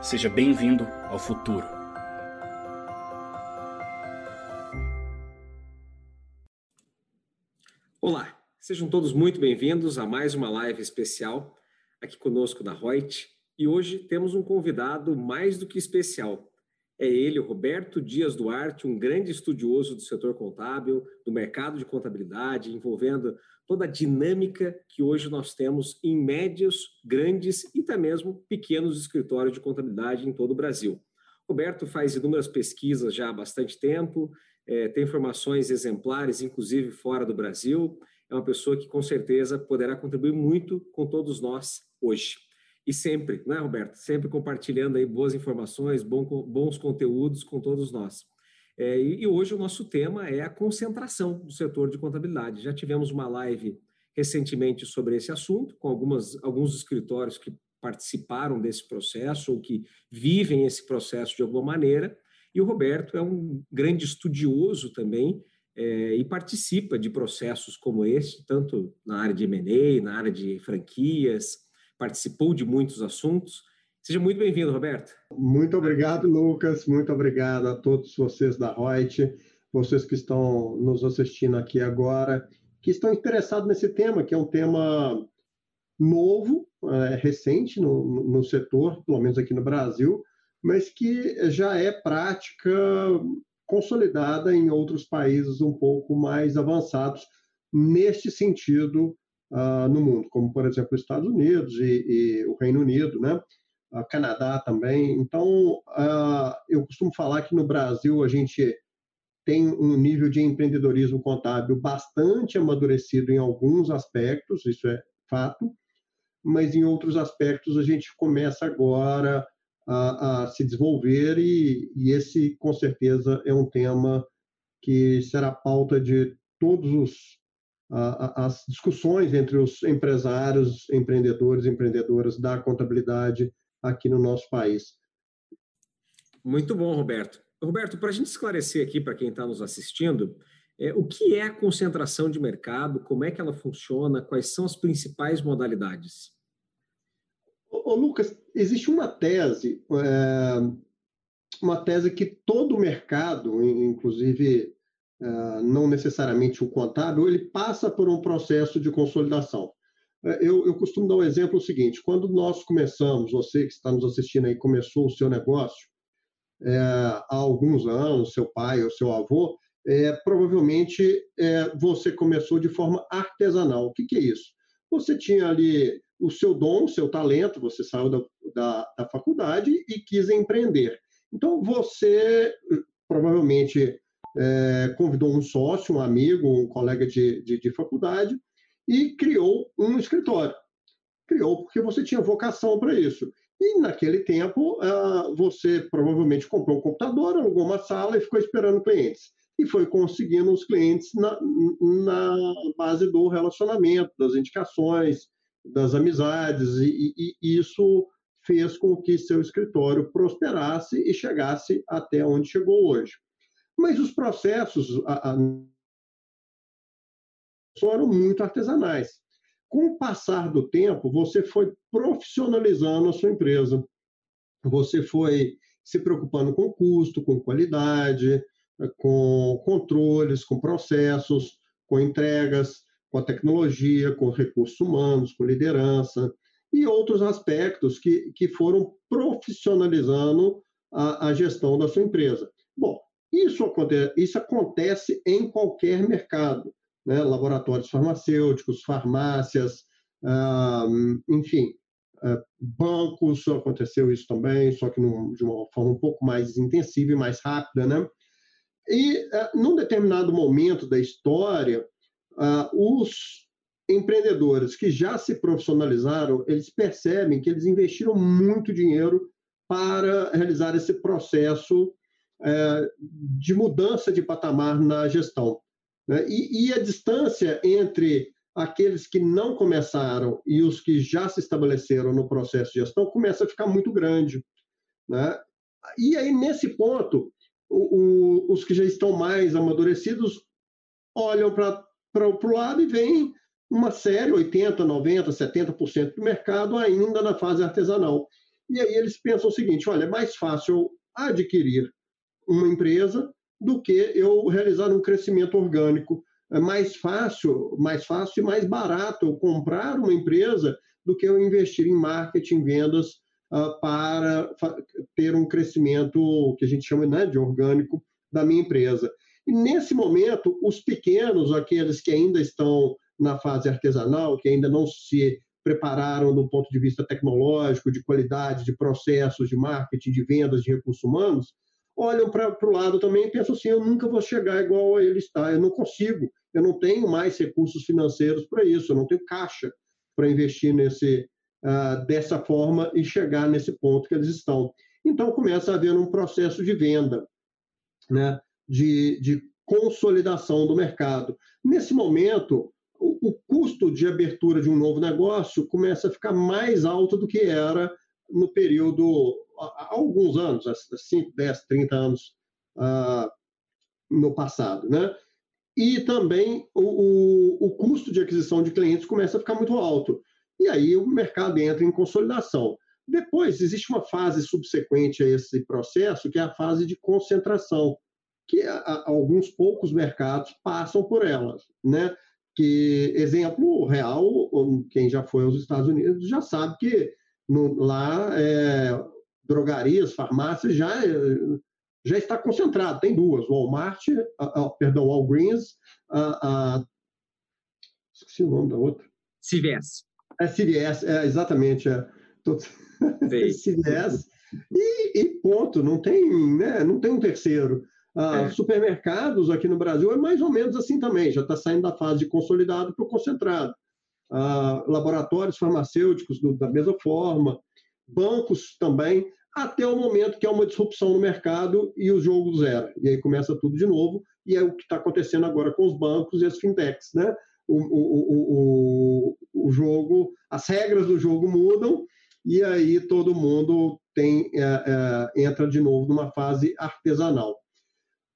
Seja bem-vindo ao futuro. Olá, sejam todos muito bem-vindos a mais uma live especial aqui conosco da Reut. E hoje temos um convidado mais do que especial. É ele, Roberto Dias Duarte, um grande estudioso do setor contábil, do mercado de contabilidade, envolvendo toda a dinâmica que hoje nós temos em médios, grandes e até mesmo pequenos escritórios de contabilidade em todo o Brasil. Roberto faz inúmeras pesquisas já há bastante tempo, é, tem informações exemplares, inclusive fora do Brasil. É uma pessoa que com certeza poderá contribuir muito com todos nós hoje. E sempre, né, Roberto? Sempre compartilhando aí boas informações, bons conteúdos com todos nós. É, e, hoje o nosso tema é a concentração do setor de contabilidade. Já tivemos uma live recentemente sobre esse assunto, com algumas, alguns escritórios que participaram desse processo ou que vivem esse processo de alguma maneira. E o Roberto é um grande estudioso também é, e participa de processos como esse, tanto na área de M&A, na área de franquias, participou de muitos assuntos. Seja muito bem-vindo, Roberto. Muito obrigado, Lucas. Muito obrigado a todos vocês da Reut, vocês que estão nos assistindo aqui agora, que estão interessados nesse tema, que é um tema novo, é, recente no, no setor, pelo menos aqui no Brasil, mas que já é prática consolidada em outros países um pouco mais avançados neste sentido uh, no mundo, como por exemplo os Estados Unidos e, e o Reino Unido, né? uh, Canadá também. Então, uh, eu costumo falar que no Brasil a gente tem um nível de empreendedorismo contábil bastante amadurecido em alguns aspectos, isso é fato, mas em outros aspectos a gente começa agora a, a se desenvolver e, e, esse, com certeza, é um tema que será pauta de todos os as discussões entre os empresários, empreendedores e empreendedoras da contabilidade aqui no nosso país. Muito bom, Roberto. Roberto, para a gente esclarecer aqui para quem está nos assistindo, é, o que é a concentração de mercado, como é que ela funciona, quais são as principais modalidades? Ô, ô Lucas, existe uma tese, é, uma tese que todo mercado, inclusive não necessariamente o contábil, ele passa por um processo de consolidação. É, eu, eu costumo dar um exemplo seguinte: quando nós começamos, você que está nos assistindo aí, começou o seu negócio é, há alguns anos, seu pai ou seu avô, é, provavelmente é, você começou de forma artesanal. O que, que, é isso? Você tinha ali o seu dom, o seu talento, você saiu da, da, da faculdade e quis empreender. Então, você provavelmente é, convidou um sócio, um amigo, um colega de, de, de faculdade, e criou um escritório. Criou porque você tinha vocação para isso. E naquele tempo, ah, você provavelmente comprou um computador, alugou uma sala e ficou esperando clientes. E foi conseguindo os clientes na, na base do relacionamento, das indicações, das amizades, e, e, e isso fez com que seu escritório prosperasse e chegasse até onde chegou hoje. Mas os processos, a, a, foram muito artesanais. Com o passar do tempo, você foi profissionalizando a sua empresa. Você foi se preocupando com custo, com qualidade, com controles, com processos, com entregas, com a tecnologia, com recursos humanos, com liderança e outros aspectos que, que foram profissionalizando a, a gestão da sua empresa. Bom, isso acontece, isso acontece em qualquer mercado né, laboratórios farmacêuticos, farmácias, ah, enfim, ah, bancos, aconteceu isso também, só que num, de uma forma um pouco mais intensiva e mais rápida, né? E, ah, num determinado momento da história, os empreendedores que já se profissionalizaram, eles percebem que eles investiram muito dinheiro para realizar esse processo de mudança de patamar na gestão. Né? E, a distância entre aqueles que não começaram e os que já se estabeleceram no processo de gestão começa a ficar muito grande. Né? E aí, nesse ponto, os que já estão mais amadurecidos olham para o lado e veem uma série, 80%, 90%, 70% do mercado ainda na fase artesanal. E aí eles pensam o seguinte: olha, é mais fácil adquirir uma empresa do que eu realizar um crescimento orgânico. É mais fácil, mais fácil e mais barato eu comprar uma empresa do que eu investir em marketing, vendas uh, para ter um crescimento que a gente chama né, de orgânico da minha empresa. E nesse momento, os pequenos, aqueles que ainda estão na fase artesanal, que ainda não se prepararam do ponto de vista tecnológico, de qualidade, de processos, de marketing, de vendas, de recursos humanos, olham para o lado também e pensam assim: eu nunca vou chegar igual a ele está, eu não consigo, eu não tenho mais recursos financeiros para isso, eu não tenho caixa para investir nesse, uh, dessa forma e chegar nesse ponto que eles estão. Então começa a haver um processo de venda, né, de, de consolidação do mercado. Nesse momento, o, o custo de abertura de um novo negócio começa a ficar mais alto do que era no período há alguns anos, há 5, 10, 30 anos uh, no passado, né? E também o, o, o, custo de aquisição de clientes começa a ficar muito alto. E aí o mercado entra em consolidação. Depois, existe uma fase subsequente a esse processo, que é a fase de concentração, que a, a, alguns poucos mercados passam por elas, né? Que, exemplo real, quem já foi aos Estados Unidos já sabe que no, lá é, drogarias, farmácias, já, já está concentrado. Tem duas, Walmart, perdão, Walgreens, uh, esqueci o nome da outra. CVS. É CVS, é, exatamente. É. CVS. E, e, ponto, não tem, né, não tem um terceiro. É. Supermercados aqui no Brasil é mais ou menos assim também, já está saindo da fase de consolidado para o concentrado. laboratórios farmacêuticos do, da mesma forma, bancos também até o momento que é uma disrupção no mercado e o jogo zero. E aí começa tudo de novo, e é o que está acontecendo agora com os bancos e as fintechs. Né? O, o, o, o jogo, as regras do jogo mudam, e aí todo mundo tem, é, é, entra de novo numa fase artesanal.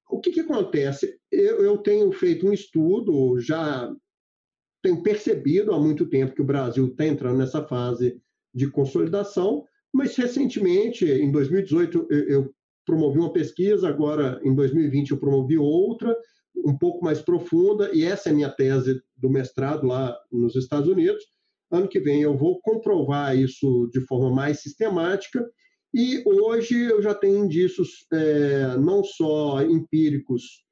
O que, que acontece? Eu, eu tenho feito um estudo, já tenho percebido há muito tempo que o Brasil está entrando nessa fase de consolidação, mas recentemente, em 2018, eu promovi uma pesquisa, agora em 2020 eu promovi outra, um pouco mais profunda, e essa é a minha tese do mestrado lá nos Estados Unidos. Ano que vem eu vou comprovar isso de forma mais sistemática, e hoje eu já tenho indícios é, não só empíricos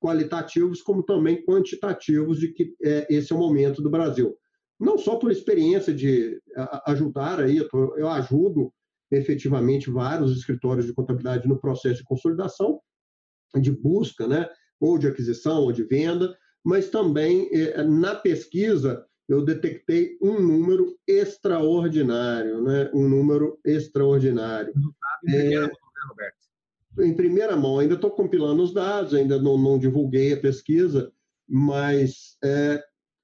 qualitativos, como também quantitativos de que é, esse é o momento do Brasil não só por experiência de ajudar aí, eu ajudo efetivamente vários escritórios de contabilidade no processo de consolidação, de busca, né, ou de aquisição ou de venda, mas também eh, na pesquisa eu detectei um número extraordinário, né, um número extraordinário. Em primeira é, mão, né, Roberto? Em primeira mão, ainda estou compilando os dados, ainda não, não divulguei a pesquisa, mas é,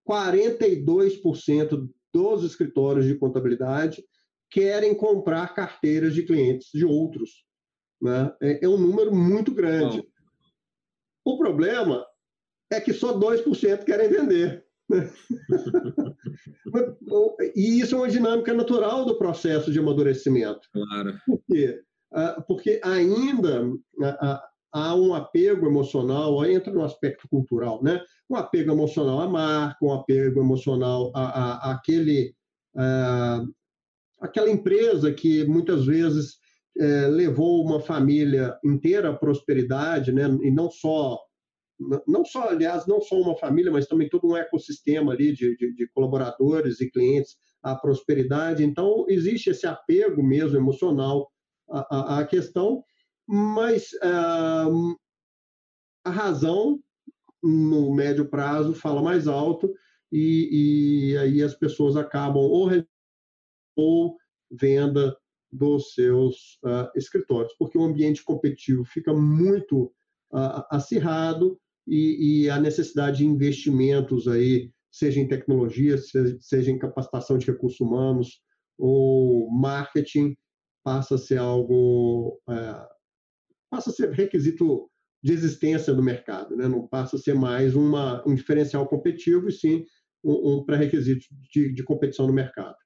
42% dos escritórios de contabilidade querem comprar carteiras de clientes de outros. Né? É, é um número muito grande. Bom. O problema é que só 2% querem vender. Né? e isso é uma dinâmica natural do processo de amadurecimento. Claro. Por quê? Ah, porque ainda há um apego emocional, entra no aspecto cultural, né? Um apego emocional à marca, um apego emocional à, à, àquele, à, àquela empresa que muitas vezes é, levou uma família inteira à prosperidade, né? E não só não só, aliás, não só uma família, mas também todo um ecossistema ali de, de, de colaboradores e clientes à prosperidade. Então, existe esse apego mesmo emocional à, à, à questão, mas uh, a razão no médio prazo fala mais alto e, e aí as pessoas acabam ou, ou venda dos seus uh, escritórios, porque o ambiente competitivo fica muito uh, acirrado e, e, a necessidade de investimentos aí, seja em tecnologia, seja, seja em capacitação de recursos humanos ou marketing, passa a ser algo uh, passa a ser requisito de existência do mercado, né? não passa a ser mais uma, um diferencial competitivo, e sim um, um pré-requisito de, de competição no mercado.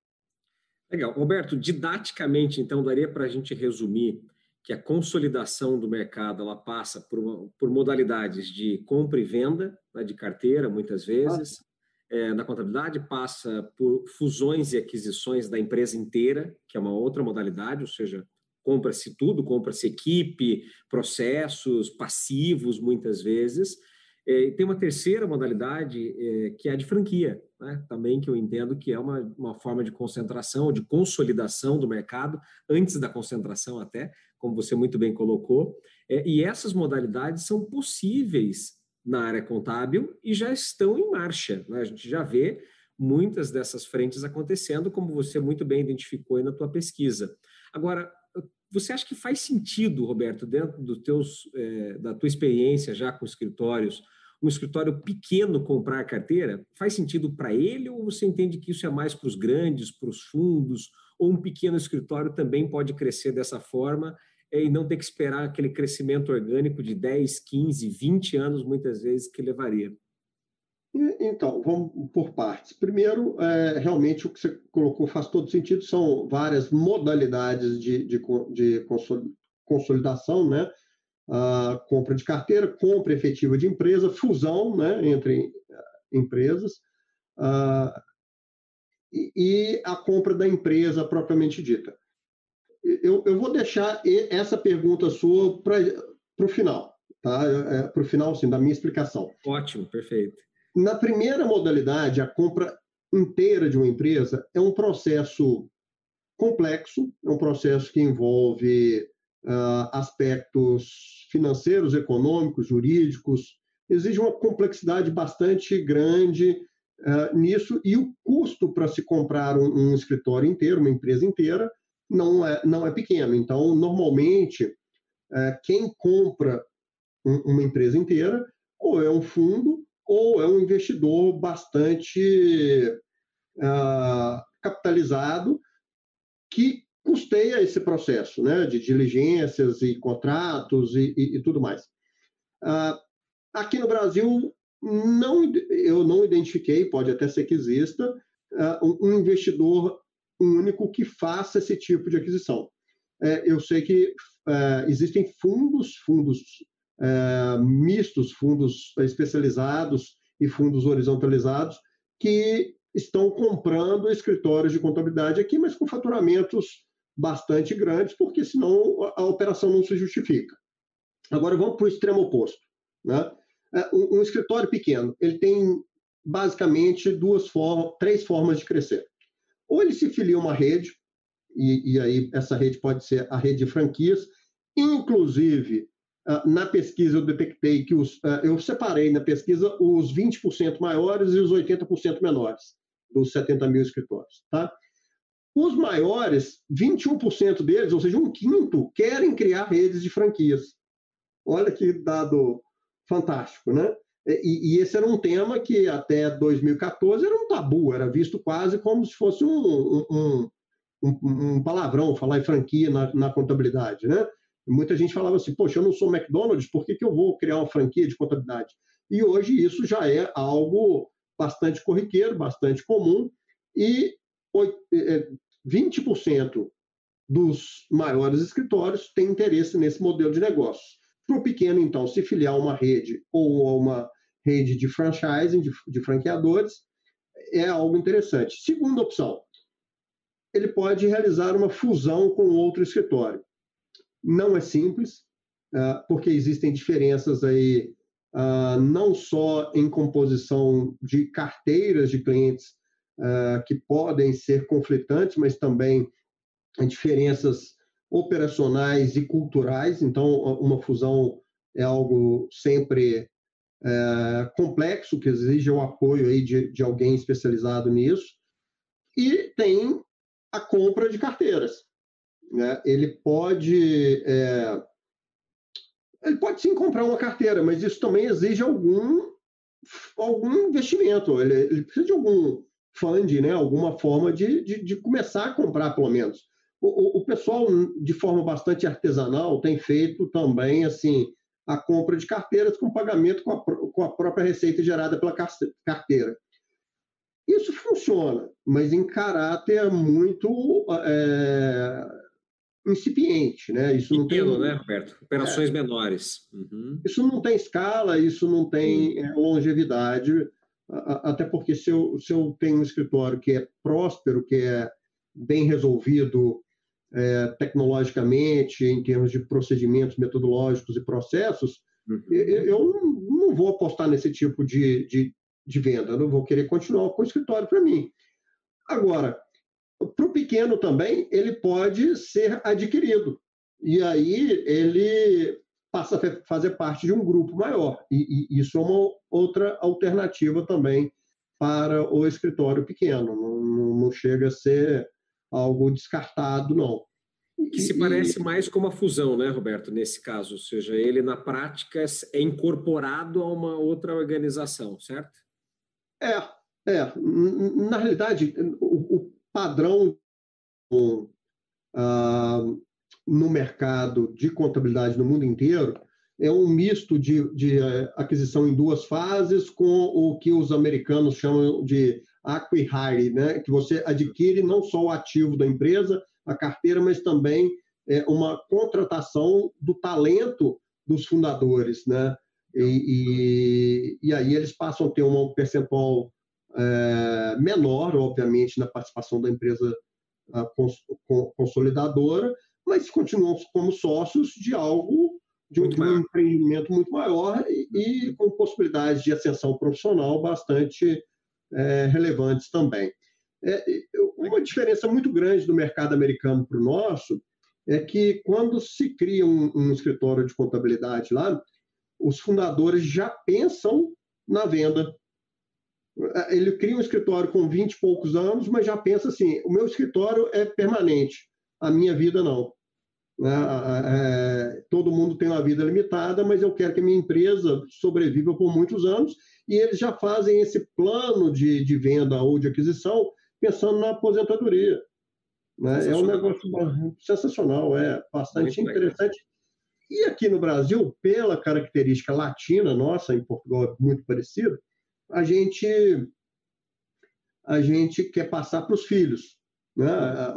Legal. Roberto, didaticamente, então, daria para a gente resumir que a consolidação do mercado ela passa por, por modalidades de compra e venda né, de carteira, muitas vezes. É, na contabilidade, passa por fusões e aquisições da empresa inteira, que é uma outra modalidade, ou seja, compra-se tudo, compra-se equipe, processos, passivos, muitas vezes. É, tem uma terceira modalidade, é, que é a de franquia, né? também que eu entendo que é uma, uma forma de concentração, de consolidação do mercado, antes da concentração até, como você muito bem colocou. É, e essas modalidades são possíveis na área contábil e já estão em marcha. Né? A gente já vê muitas dessas frentes acontecendo, como você muito bem identificou aí na tua pesquisa. Agora, você acha que faz sentido, Roberto, dentro do teus, é, da tua experiência já com escritórios, um escritório pequeno comprar carteira? Faz sentido para ele ou você entende que isso é mais para os grandes, para os fundos, ou um pequeno escritório também pode crescer dessa forma é, e não ter que esperar aquele crescimento orgânico de 10, 15, 20 anos, muitas vezes, que levaria? Então, vamos por partes. Primeiro, é, realmente o que você colocou faz todo sentido, são várias modalidades de, de, de consolidação, né? Uh, compra de carteira, compra efetiva de empresa, fusão né, entre empresas uh, e, e, a compra da empresa propriamente dita. Eu, eu vou deixar essa pergunta sua para o final, tá? É, para o final, sim, da minha explicação. Ótimo, perfeito. Na primeira modalidade, a compra inteira de uma empresa é um processo complexo, é um processo que envolve uh, aspectos financeiros, econômicos, jurídicos, exige uma complexidade bastante grande uh, nisso e o custo para se comprar um, um, escritório inteiro, uma empresa inteira, não é, não é pequeno. Então, normalmente, uh, quem compra um, uma empresa inteira ou é um fundo ou é um investidor bastante uh, capitalizado que custeia esse processo né, de diligências e contratos e, e, e tudo mais. Uh, aqui no Brasil, não, eu não identifiquei, pode até ser que exista, uh, um investidor único que faça esse tipo de aquisição. É, eu sei que uh, existem fundos, fundos é, mistos, fundos especializados e fundos horizontalizados, que estão comprando escritórios de contabilidade aqui, mas com faturamentos bastante grandes, porque senão a operação não se justifica. Agora vamos para o extremo oposto. Né? É, um, um escritório pequeno, ele tem basicamente duas formas, três formas de crescer. Ou ele se filia a uma rede, e, e aí essa rede pode ser a rede de franquias, inclusive na pesquisa eu detectei que os, ah, eu separei na pesquisa os 20% maiores e os 80% menores dos 70 mil escritórios. Tá? Os maiores, 21% deles, ou seja, um quinto, querem criar redes de franquias. Olha que dado fantástico, né? E, e, esse era um tema que até 2014 era um tabu, era visto quase como se fosse um, um, um, um palavrão falar em franquia na, na contabilidade, né? Muita gente falava assim, poxa, eu não sou McDonald's, por que, que eu vou criar uma franquia de contabilidade? E hoje isso já é algo bastante corriqueiro, bastante comum, e 20% é, dos maiores escritórios têm interesse nesse modelo de negócio. Para o pequeno, então, se filiar a uma rede ou a uma rede de franchising, de, de franqueadores, é algo interessante. Segunda opção, ele pode realizar uma fusão com outro escritório. Não é simples, uh, porque existem diferenças aí, uh, não só em composição de carteiras de clientes uh, que podem ser conflitantes, mas também diferenças operacionais e culturais. Então, uma fusão é algo sempre é, complexo, que exige o apoio aí de, de alguém especializado nisso. E tem a compra de carteiras né, ele pode é, ele pode sim comprar uma carteira, mas isso também exige algum algum investimento. Ele, ele precisa de algum fund, né, alguma forma de, de, de começar a comprar, pelo menos. O, o, o, pessoal, de forma bastante artesanal, tem feito também assim a compra de carteiras com pagamento com a, com a própria receita gerada pela carteira. Isso funciona, mas em caráter muito é, incipiente, né? Isso Pequeno, não tem, né, Roberto? Operações é, menores. Uhum. Isso não tem escala, isso não tem uhum. longevidade, até porque se eu, se eu tenho um escritório que é próspero, que é bem resolvido é, tecnologicamente, em termos de procedimentos metodológicos e processos, uhum. eu, eu não, não, vou apostar nesse tipo de, de, de venda, eu não vou querer continuar com o escritório para mim. Agora, para o pequeno também, ele pode ser adquirido. E aí ele passa a fazer parte de um grupo maior. E, e isso é uma outra alternativa também para o escritório pequeno. Não, não chega a ser algo descartado, não. Que se parece mais com uma fusão, né, Roberto, nesse caso? Ou seja, ele na prática é incorporado a uma outra organização, certo? É, é. Na realidade, o, padrão uh, no mercado de contabilidade no mundo inteiro é um misto de, de eh, aquisição em duas fases com o que os americanos chamam de acquihire, né? que você adquire não só o ativo da empresa, a carteira, mas também é, uma contratação do talento dos fundadores. Né? E, e, e aí eles passam a ter um percentual é, menor, obviamente, na participação da empresa cons, consolidadora, mas continuam como sócios de algo, de um, de um empreendimento muito maior e, e, com possibilidades de ascensão profissional bastante é, relevantes também. É, uma diferença muito grande do mercado americano para o nosso é que quando se cria um, um escritório de contabilidade lá, os fundadores já pensam na venda ele cria um escritório com 20 e poucos anos, mas já pensa assim: o meu escritório é permanente, a minha vida não. Né? É, todo mundo tem uma vida limitada, mas eu quero que a minha empresa sobreviva por muitos anos, e eles já fazem esse plano de, de venda ou de aquisição pensando na aposentadoria. Né? É um negócio sensacional, é bastante Muito interessante. Legal. E aqui no Brasil, pela característica latina nossa, em Portugal é muito parecido, a gente a gente quer passar para os filhos. Né?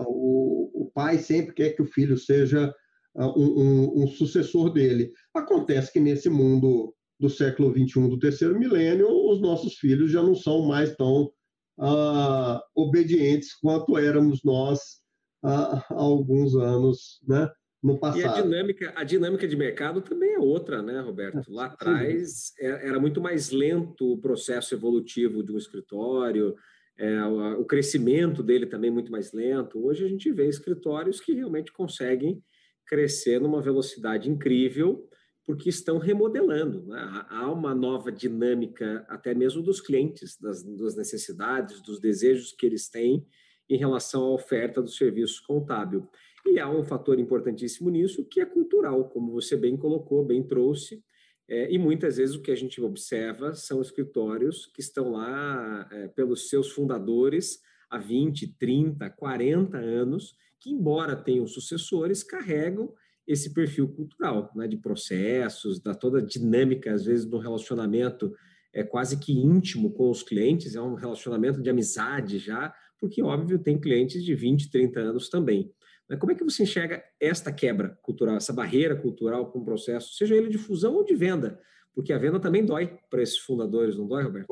O, o, pai sempre quer que o filho seja um, um, um, sucessor dele. Acontece que nesse mundo do século XXI, do terceiro milênio, os nossos filhos já não são mais tão uh, obedientes quanto éramos nós uh, há alguns anos, né? No passado. E a dinâmica, a dinâmica de mercado também é outra, né, Roberto? Lá atrás é, era muito mais lento o processo evolutivo de um escritório, é, o crescimento dele também muito mais lento. Hoje a gente vê escritórios que realmente conseguem crescer numa velocidade incrível, porque estão remodelando. Né? Há uma nova dinâmica, até mesmo dos clientes, das, das necessidades, dos desejos que eles têm em relação à oferta do serviço contábil. E há um fator importantíssimo nisso, que é cultural, como você bem colocou, bem trouxe. É, e muitas vezes o que a gente observa são escritórios que estão lá é, pelos seus fundadores há 20, 30, 40 anos, que, embora tenham sucessores, carregam esse perfil cultural, né, de processos, da toda a dinâmica, às vezes, do relacionamento é quase que íntimo com os clientes, é um relacionamento de amizade já, porque, óbvio, tem clientes de 20, 30 anos também. Como é que você enxerga esta quebra cultural, essa barreira cultural com o processo, seja ele de fusão ou de venda? Porque a venda também dói para esses fundadores, não dói, Roberto?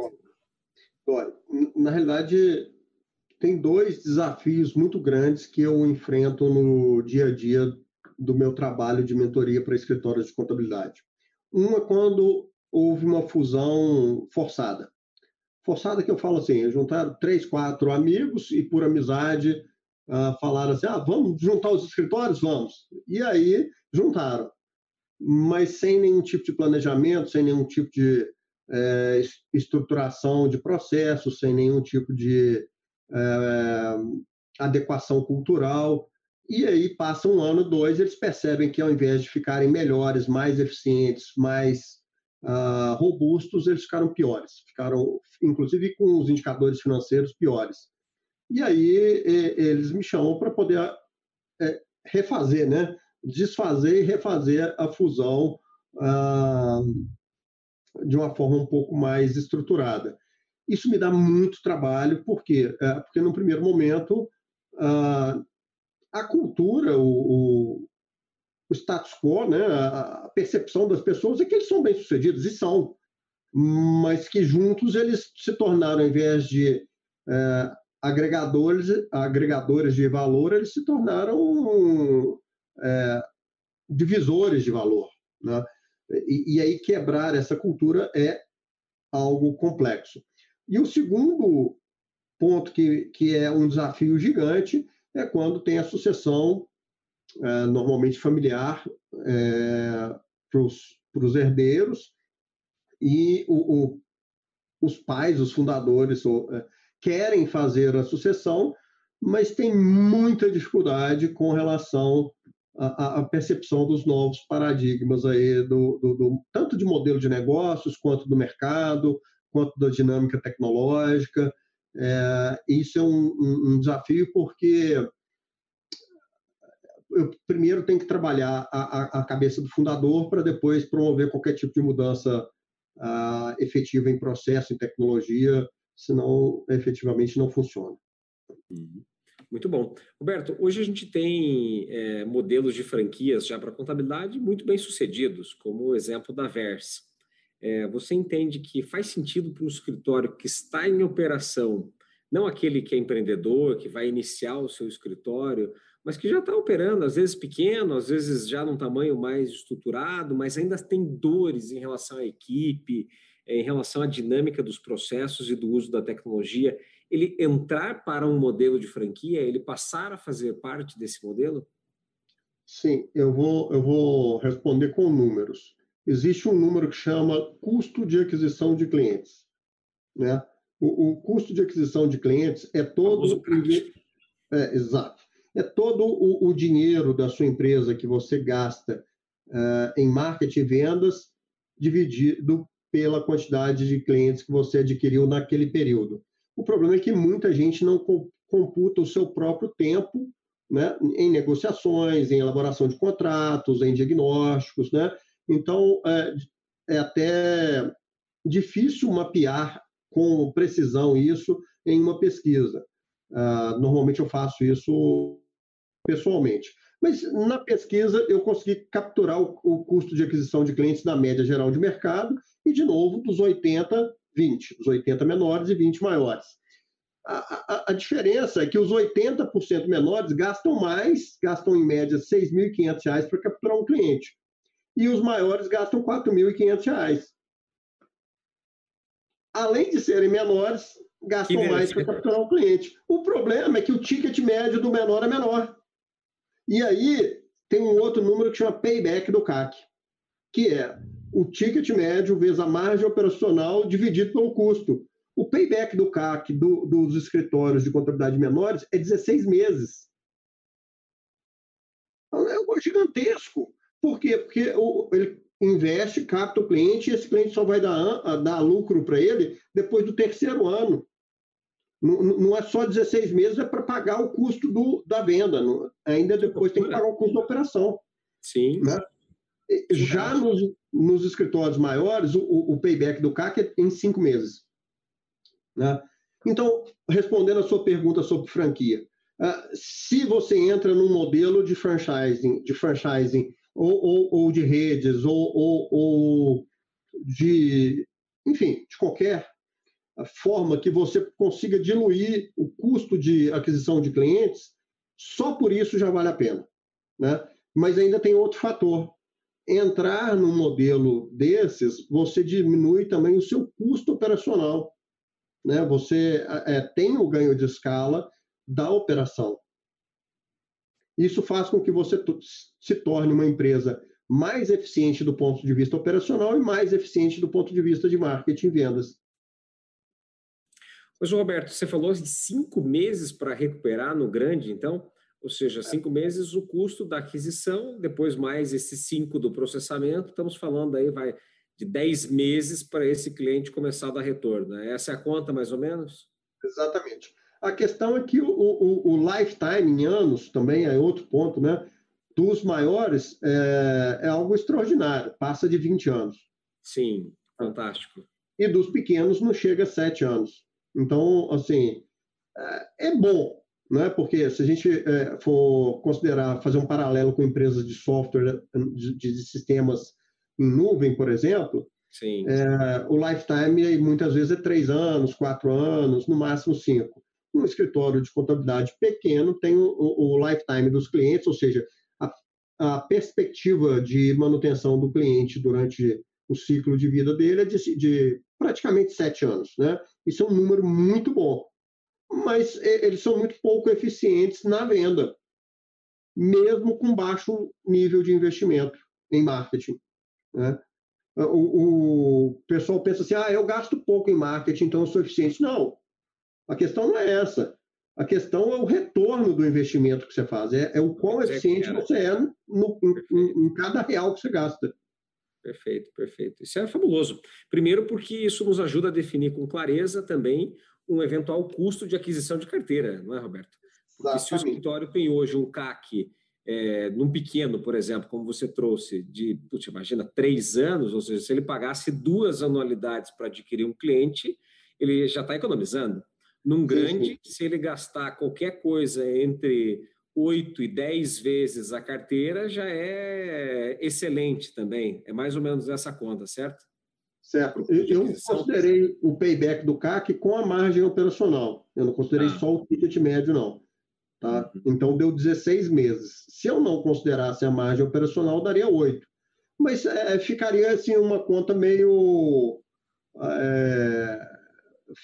Dói. Na realidade, tem dois desafios muito grandes que eu enfrento no dia a dia do meu trabalho de mentoria para escritórios de contabilidade. Um é quando houve uma fusão forçada. Forçada que eu falo assim, juntaram três, quatro amigos e por amizade uh, falaram assim: ah, vamos juntar os escritórios? Vamos. E aí juntaram, mas sem nenhum tipo de planejamento, sem nenhum tipo de é, estruturação de processos, sem nenhum tipo de é, adequação cultural. E aí passa um ano, dois, eles percebem que ao invés de ficarem melhores, mais eficientes, mais uh, robustos, eles ficaram piores. Ficaram, inclusive, com os indicadores financeiros piores. E aí eles me chamam para poder é, refazer, né? desfazer e refazer a fusão ah, de uma forma um pouco mais estruturada. Isso me dá muito trabalho, por quê? É, porque, no primeiro momento, uh, a cultura, o, o, o, status quo, né, a percepção das pessoas é que eles são bem-sucedidos, e são, mas que juntos eles se tornaram, ao invés de é, agregadores, agregadores de valor, eles se tornaram é, divisores de valor. Né? E, e, aí quebrar essa cultura é algo complexo. E o segundo ponto que, que é um desafio gigante é quando tem a sucessão, é, normalmente familiar, é, para os herdeiros, e o, o, os pais, os fundadores, é, querem fazer a sucessão, mas tem muita dificuldade com relação à, à percepção dos novos paradigmas aí, do, do, do, tanto de modelo de negócios, quanto do mercado, quanto da dinâmica tecnológica. É, isso é um, um, desafio porque eu primeiro tenho que trabalhar a, a, cabeça do fundador para depois promover qualquer tipo de mudança uh, efetiva em processo, em tecnologia, senão efetivamente não funciona. Uhum. Muito bom. Roberto, hoje a gente tem é, modelos de franquias já para contabilidade muito bem sucedidos, como o exemplo da Verse. É, você entende que faz sentido para um escritório que está em operação, não aquele que é empreendedor, que vai iniciar o seu escritório, mas que já está operando, às vezes pequeno, às vezes já num tamanho mais estruturado, mas ainda tem dores em relação à equipe, em relação à dinâmica dos processos e do uso da tecnologia, ele entrar para um modelo de franquia, ele passar a fazer parte desse modelo? Sim, eu vou, eu vou responder com números. Existe um número que chama custo de aquisição de clientes. Né? O, o custo de aquisição de clientes é todo. O é, exato. É todo o, o, dinheiro da sua empresa que você gasta uh, em marketing e vendas dividido pela quantidade de clientes que você adquiriu naquele período. O problema é que muita gente não computa o seu próprio tempo né, em negociações, em elaboração de contratos, em diagnósticos. Né? Então, é, é até difícil mapear com precisão isso em uma pesquisa. Uh, normalmente eu faço isso pessoalmente. Mas na pesquisa eu consegui capturar o, o, custo de aquisição de clientes na média geral de mercado e, de novo, dos 80, 20. Os 80 menores e 20 maiores. A, a, a diferença é que os 80% menores gastam mais, gastam em média R$ 6.500 para capturar um cliente. E os maiores gastam R$ 4.500. Além de serem menores, gastam mais para capturar um cliente. O problema é que o ticket médio do menor é menor. E aí tem um outro número que chama payback do CAC, que é o ticket médio vezes a margem operacional dividido pelo custo. O payback do CAC do, dos escritórios de contabilidade menores é 16 meses. Então, é algo gigantesco. Por quê? Porque o, ele investe, capta o cliente e esse cliente só vai dar, dar lucro para ele depois do terceiro ano. Não, não é só 16 meses, é para pagar o custo do, da venda. Não, ainda depois tem que pagar o custo da operação. Sim. Né? Já nos, nos escritórios maiores, o, o, payback do CAC é em cinco meses. Né? Então, respondendo a sua pergunta sobre franquia, uh, se você entra num modelo de franchising, de franchising ou, ou, ou de redes, ou, ou, de, enfim, de qualquer forma que você consiga diluir o custo de aquisição de clientes, só por isso já vale a pena. Né? Mas ainda tem outro fator. Entrar num modelo desses, você diminui também o seu custo operacional. Né? Você é, tem o ganho de escala da operação. Isso faz com que você se torne uma empresa mais eficiente do ponto de vista operacional e mais eficiente do ponto de vista de marketing e vendas. Mas, Roberto, você falou de cinco meses para recuperar no grande, então? Ou seja, cinco meses o custo da aquisição, depois mais esses cinco do processamento, estamos falando aí, vai de dez meses para esse cliente começar a dar retorno. Essa é a conta, mais ou menos? Exatamente. A questão é que o, o, o lifetime em anos também é outro ponto, né? Dos maiores é, é algo extraordinário, passa de 20 anos. Sim, fantástico. e dos pequenos não chega a sete anos. Então, assim, é, é bom, né? porque se a gente é, for considerar, fazer um paralelo com empresas de software, de, de sistemas em nuvem, por exemplo, é, o lifetime muitas vezes é três anos, quatro anos, no máximo cinco. Um escritório de contabilidade pequeno tem o, o, lifetime dos clientes, ou seja, a, a, perspectiva de manutenção do cliente durante o ciclo de vida dele é de, de praticamente sete anos. Né? Isso é um número muito bom, mas eles são muito pouco eficientes na venda, mesmo com baixo nível de investimento em marketing. Né? O, o, pessoal pensa assim, ah, eu gasto pouco em marketing, então eu sou eficiente. Não, a questão não é essa. A questão é o retorno do investimento que você faz, é, é o quão eficiente você é no, em, em cada real que você gasta. Perfeito, perfeito. Isso é fabuloso. Primeiro, porque isso nos ajuda a definir com clareza também um eventual custo de aquisição de carteira, não é, Roberto? Porque se o escritório tem hoje um CAC é, num pequeno, por exemplo, como você trouxe, de, putz, imagina, três anos, ou seja, se ele pagasse duas anualidades para adquirir um cliente, ele já está economizando. Num grande, se ele gastar qualquer coisa entre oito e dez vezes a carteira, já é excelente também. É mais ou menos essa conta, certo? Certo. Eu considerei o payback do CAC com a margem operacional. Eu não considerei ah. só o ticket médio, não. Tá? Uhum. Então, deu 16 meses. Se eu não considerasse a margem operacional, daria 8. Mas é, ficaria assim, uma conta meio é,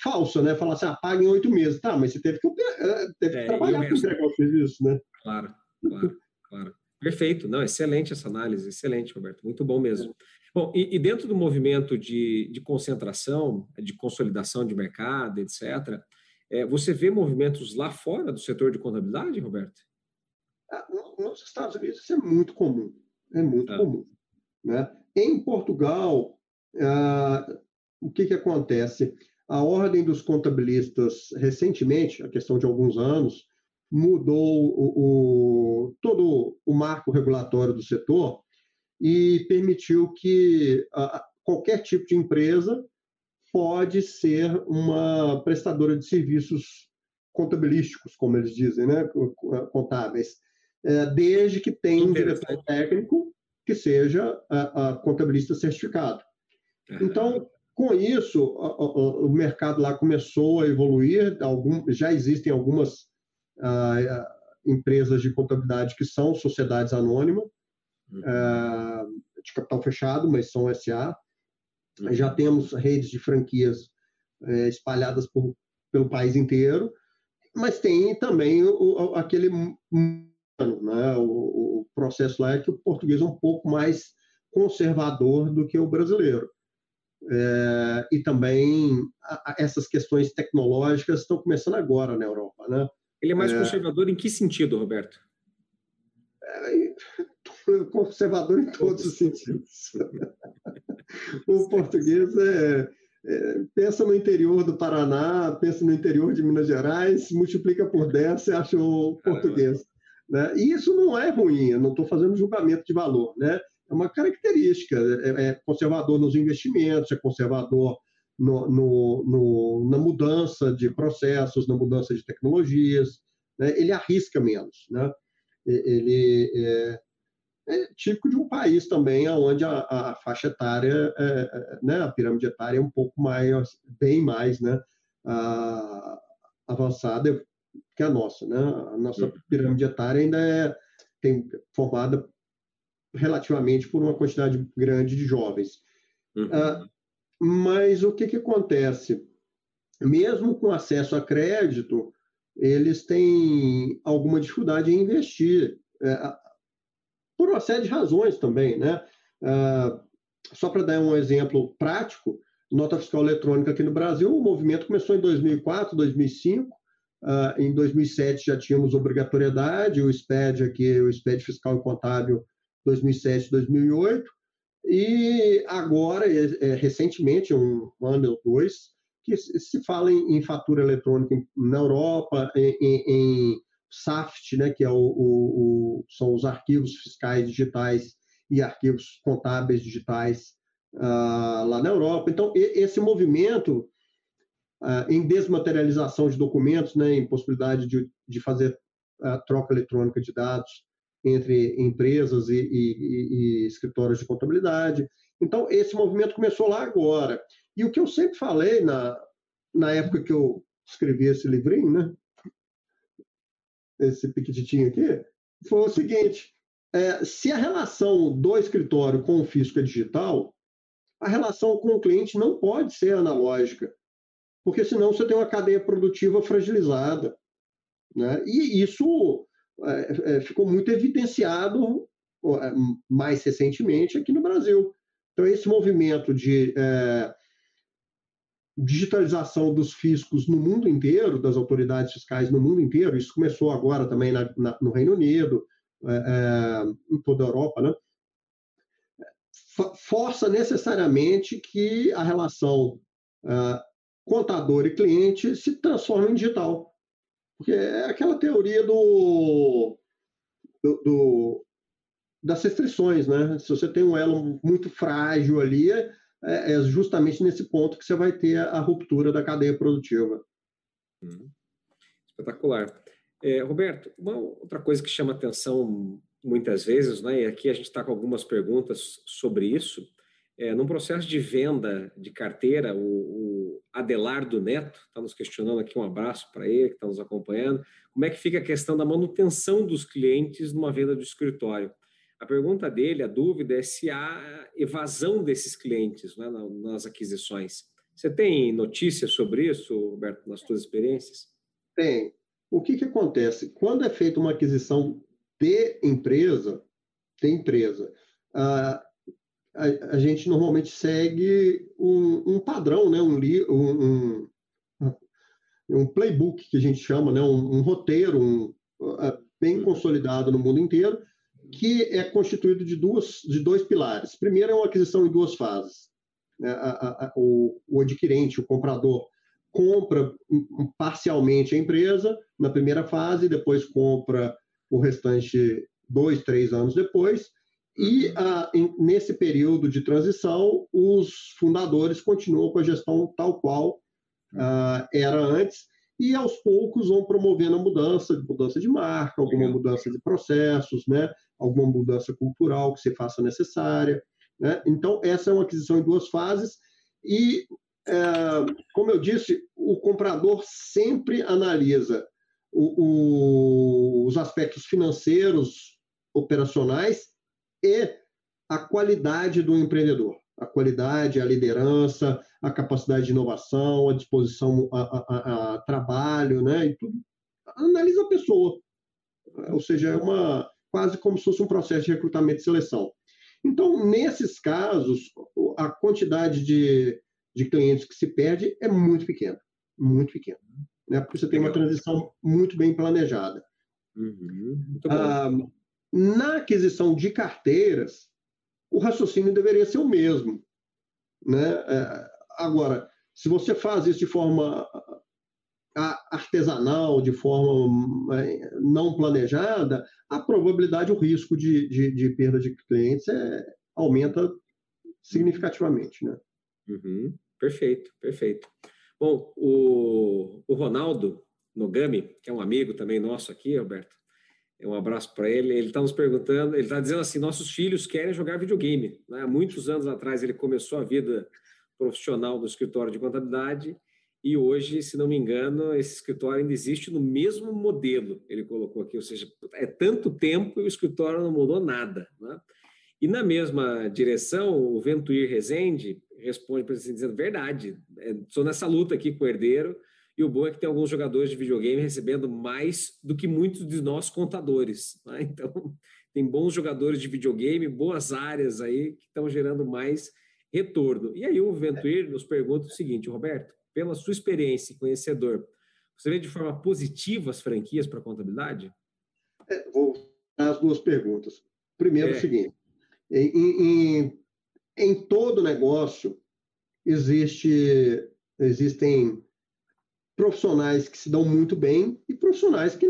falsa, né? Falar assim, ah, paga em 8 meses. Tá, mas você teve que, é, teve que é, trabalhar para entregar o serviço, né? Claro, claro, claro. Perfeito. Não, excelente essa análise, excelente, Roberto. Muito bom mesmo. Bom, e, e dentro do movimento de, de concentração, de consolidação de mercado, etc., é, você vê movimentos lá fora do setor de contabilidade, Roberto? Ah, nos Estados Unidos isso é muito comum, é muito ah. comum. Né? Em Portugal, ah, o que, que acontece? A ordem dos contabilistas, recentemente, a questão de alguns anos, mudou o, o, todo o marco regulatório do setor e permitiu que qualquer tipo de empresa pode ser uma prestadora de serviços contabilísticos, como eles dizem, né? contábeis, é, desde que tenha um diretor técnico que seja a, a contabilista certificado. Então, com isso, o mercado lá começou a evoluir, já existem algumas uh, empresas de contabilidade que são sociedades anônimas, uh, de capital fechado, mas são SA, já temos redes de franquias é, espalhadas por, pelo país inteiro, mas tem também o, aquele né? O, o, processo lá é que o português é um pouco mais conservador do que o brasileiro. É, e também a, a, essas questões tecnológicas estão começando agora na Europa. Né? Ele é mais é, conservador em que sentido, Roberto? É, conservador em todos os sentidos. o português é, é, pensa no interior do Paraná, pensa no interior de Minas Gerais, multiplica por 10, você acha o português. Né? E isso não é ruim, eu não estou fazendo julgamento de valor. Né? É uma característica, é, é conservador nos investimentos, é conservador no, no, no, na mudança de processos, na mudança de tecnologias, né? ele arrisca menos. Né? Ele, é, é típico de um país também onde a, a faixa etária, é, é, né, a pirâmide etária é um pouco mais, bem mais né, a, avançada que a nossa. Né? A nossa pirâmide etária ainda é tem, formada relativamente por uma quantidade grande de jovens. Uhum. Ah, mas o que, que acontece? Mesmo com acesso a crédito, eles têm alguma dificuldade em investir. É, por uma série de razões também, né? Ah, só para dar um exemplo prático, nota fiscal eletrônica aqui no Brasil, o movimento começou em 2004, 2005, ah, em 2007 já tínhamos obrigatoriedade, o SPED aqui, o SPED fiscal e contábil 2007, 2008, e agora, é, recentemente, um ano ou dois, que se fala em, em fatura eletrônica na Europa, em, em, SAFT, né, que é o, o, o, são os arquivos fiscais digitais e arquivos contábeis digitais uh, lá na Europa. Então, esse movimento uh, em desmaterialização de documentos, né, em possibilidade de, de fazer a troca eletrônica de dados entre empresas e, e, e escritórios de contabilidade. Então, esse movimento começou lá agora. E o que eu sempre falei na, na época que eu escrevi esse livrinho, né? Esse piquititinho aqui, foi o seguinte: é, se a relação do escritório com o fisco é digital, a relação com o cliente não pode ser analógica, porque senão você tem uma cadeia produtiva fragilizada. Né? E isso é, é, ficou muito evidenciado é, mais recentemente aqui no Brasil. Então, esse movimento de é, digitalização dos fiscos no mundo inteiro, das autoridades fiscais no mundo inteiro, isso começou agora também na, na, no Reino Unido, é, é, em toda a Europa, né? força necessariamente que a relação é, contador e cliente se transforme em digital. Porque é aquela teoria do, do, do das restrições, né? Se você tem um elo muito frágil ali, é, é justamente nesse ponto que você vai ter a, ruptura da cadeia produtiva. Hum. Espetacular. É, Roberto, uma outra coisa que chama atenção muitas vezes, né, e aqui a gente está com algumas perguntas sobre isso, é, num processo de venda de carteira, o, o Adelardo Neto está nos questionando aqui, um abraço para ele que está nos acompanhando, como é que fica a questão da manutenção dos clientes numa venda de escritório? A pergunta dele, a dúvida é se há evasão desses clientes né, nas aquisições. Você tem notícias sobre isso, Roberto, nas suas experiências? Tem. O que, que acontece? Quando é feita uma aquisição de empresa, de empresa, a, a, a gente normalmente segue um, um padrão, né? um, um, um, playbook que a gente chama, né? um, um roteiro um, bem consolidado no mundo inteiro, que é constituído de, duas, de dois pilares. Primeiro é uma aquisição em duas fases. Né? A, a, o, o adquirente, o comprador, compra parcialmente a empresa na primeira fase, depois compra o restante dois, três anos depois, e ah, em, nesse período de transição, os fundadores continuam com a gestão tal qual ah, era antes, e aos poucos vão promovendo a mudança, mudança de marca, alguma mudança de processos, né? Alguma mudança cultural que se faça necessária. Né? Então, essa é uma aquisição em duas fases, e, é, como eu disse, o comprador sempre analisa o, o, os aspectos financeiros, operacionais e a qualidade do empreendedor. A qualidade, a liderança, a capacidade de inovação, a disposição a, a, a trabalho, né? E tudo. Analisa a pessoa. Ou seja, é uma quase como se fosse um processo de recrutamento e seleção. Então, nesses casos, a quantidade de, de clientes que se perde é muito pequena, muito pequena né? porque você tem uma transição muito bem planejada. Uhum, ah, na aquisição de carteiras, o raciocínio deveria ser o mesmo. Né? É, agora, se você faz isso de forma artesanal, de forma é, não planejada, a probabilidade, o risco de, de, de perda de clientes é, aumenta significativamente. Né? Uhum, perfeito, perfeito. Bom, o, o Ronaldo Nogami, que é um amigo também nosso aqui, Alberto, um abraço para ele. Ele está nos perguntando, ele está dizendo assim: nossos filhos querem jogar videogame. Né? Muitos anos atrás ele começou a vida profissional do escritório de contabilidade e hoje, se não me engano, esse escritório ainda existe no mesmo modelo. Ele colocou aqui, ou seja, é tanto tempo e o escritório não mudou nada. Né? E na mesma direção, o Ventuir Rezende responde para assim, dizendo verdade, estou é, nessa luta aqui com o herdeiro, e o bom é que tem alguns jogadores de videogame recebendo mais do que muitos de nós contadores. Né? Então, tem bons jogadores de videogame, boas áreas aí que estão gerando mais retorno. E aí o Ventuir nos pergunta o seguinte, Roberto, pela sua experiência e conhecedor, você vê de forma positiva as franquias para a contabilidade? É, vou as duas perguntas. Primeiro, é. o seguinte: em, em, em todo negócio existe, existem profissionais que se dão muito bem e profissionais que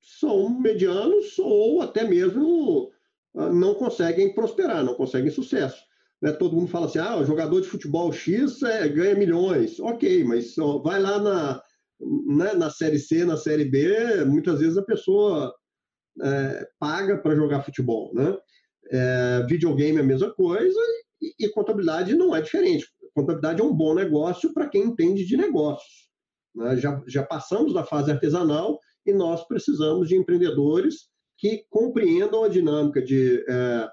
são medianos ou até mesmo ah, não conseguem prosperar, não conseguem sucesso. Né, todo mundo fala assim, ah, o jogador de futebol X é, ganha milhões. Ok, mas ó, vai lá na, né, na Série C, na Série B, muitas vezes a pessoa é, paga para jogar futebol. Né? É, videogame é a mesma coisa e, e, contabilidade não é diferente. Contabilidade é um bom negócio para quem entende de negócios. Né? Já, já passamos da fase artesanal e nós precisamos de empreendedores que compreendam a dinâmica de é,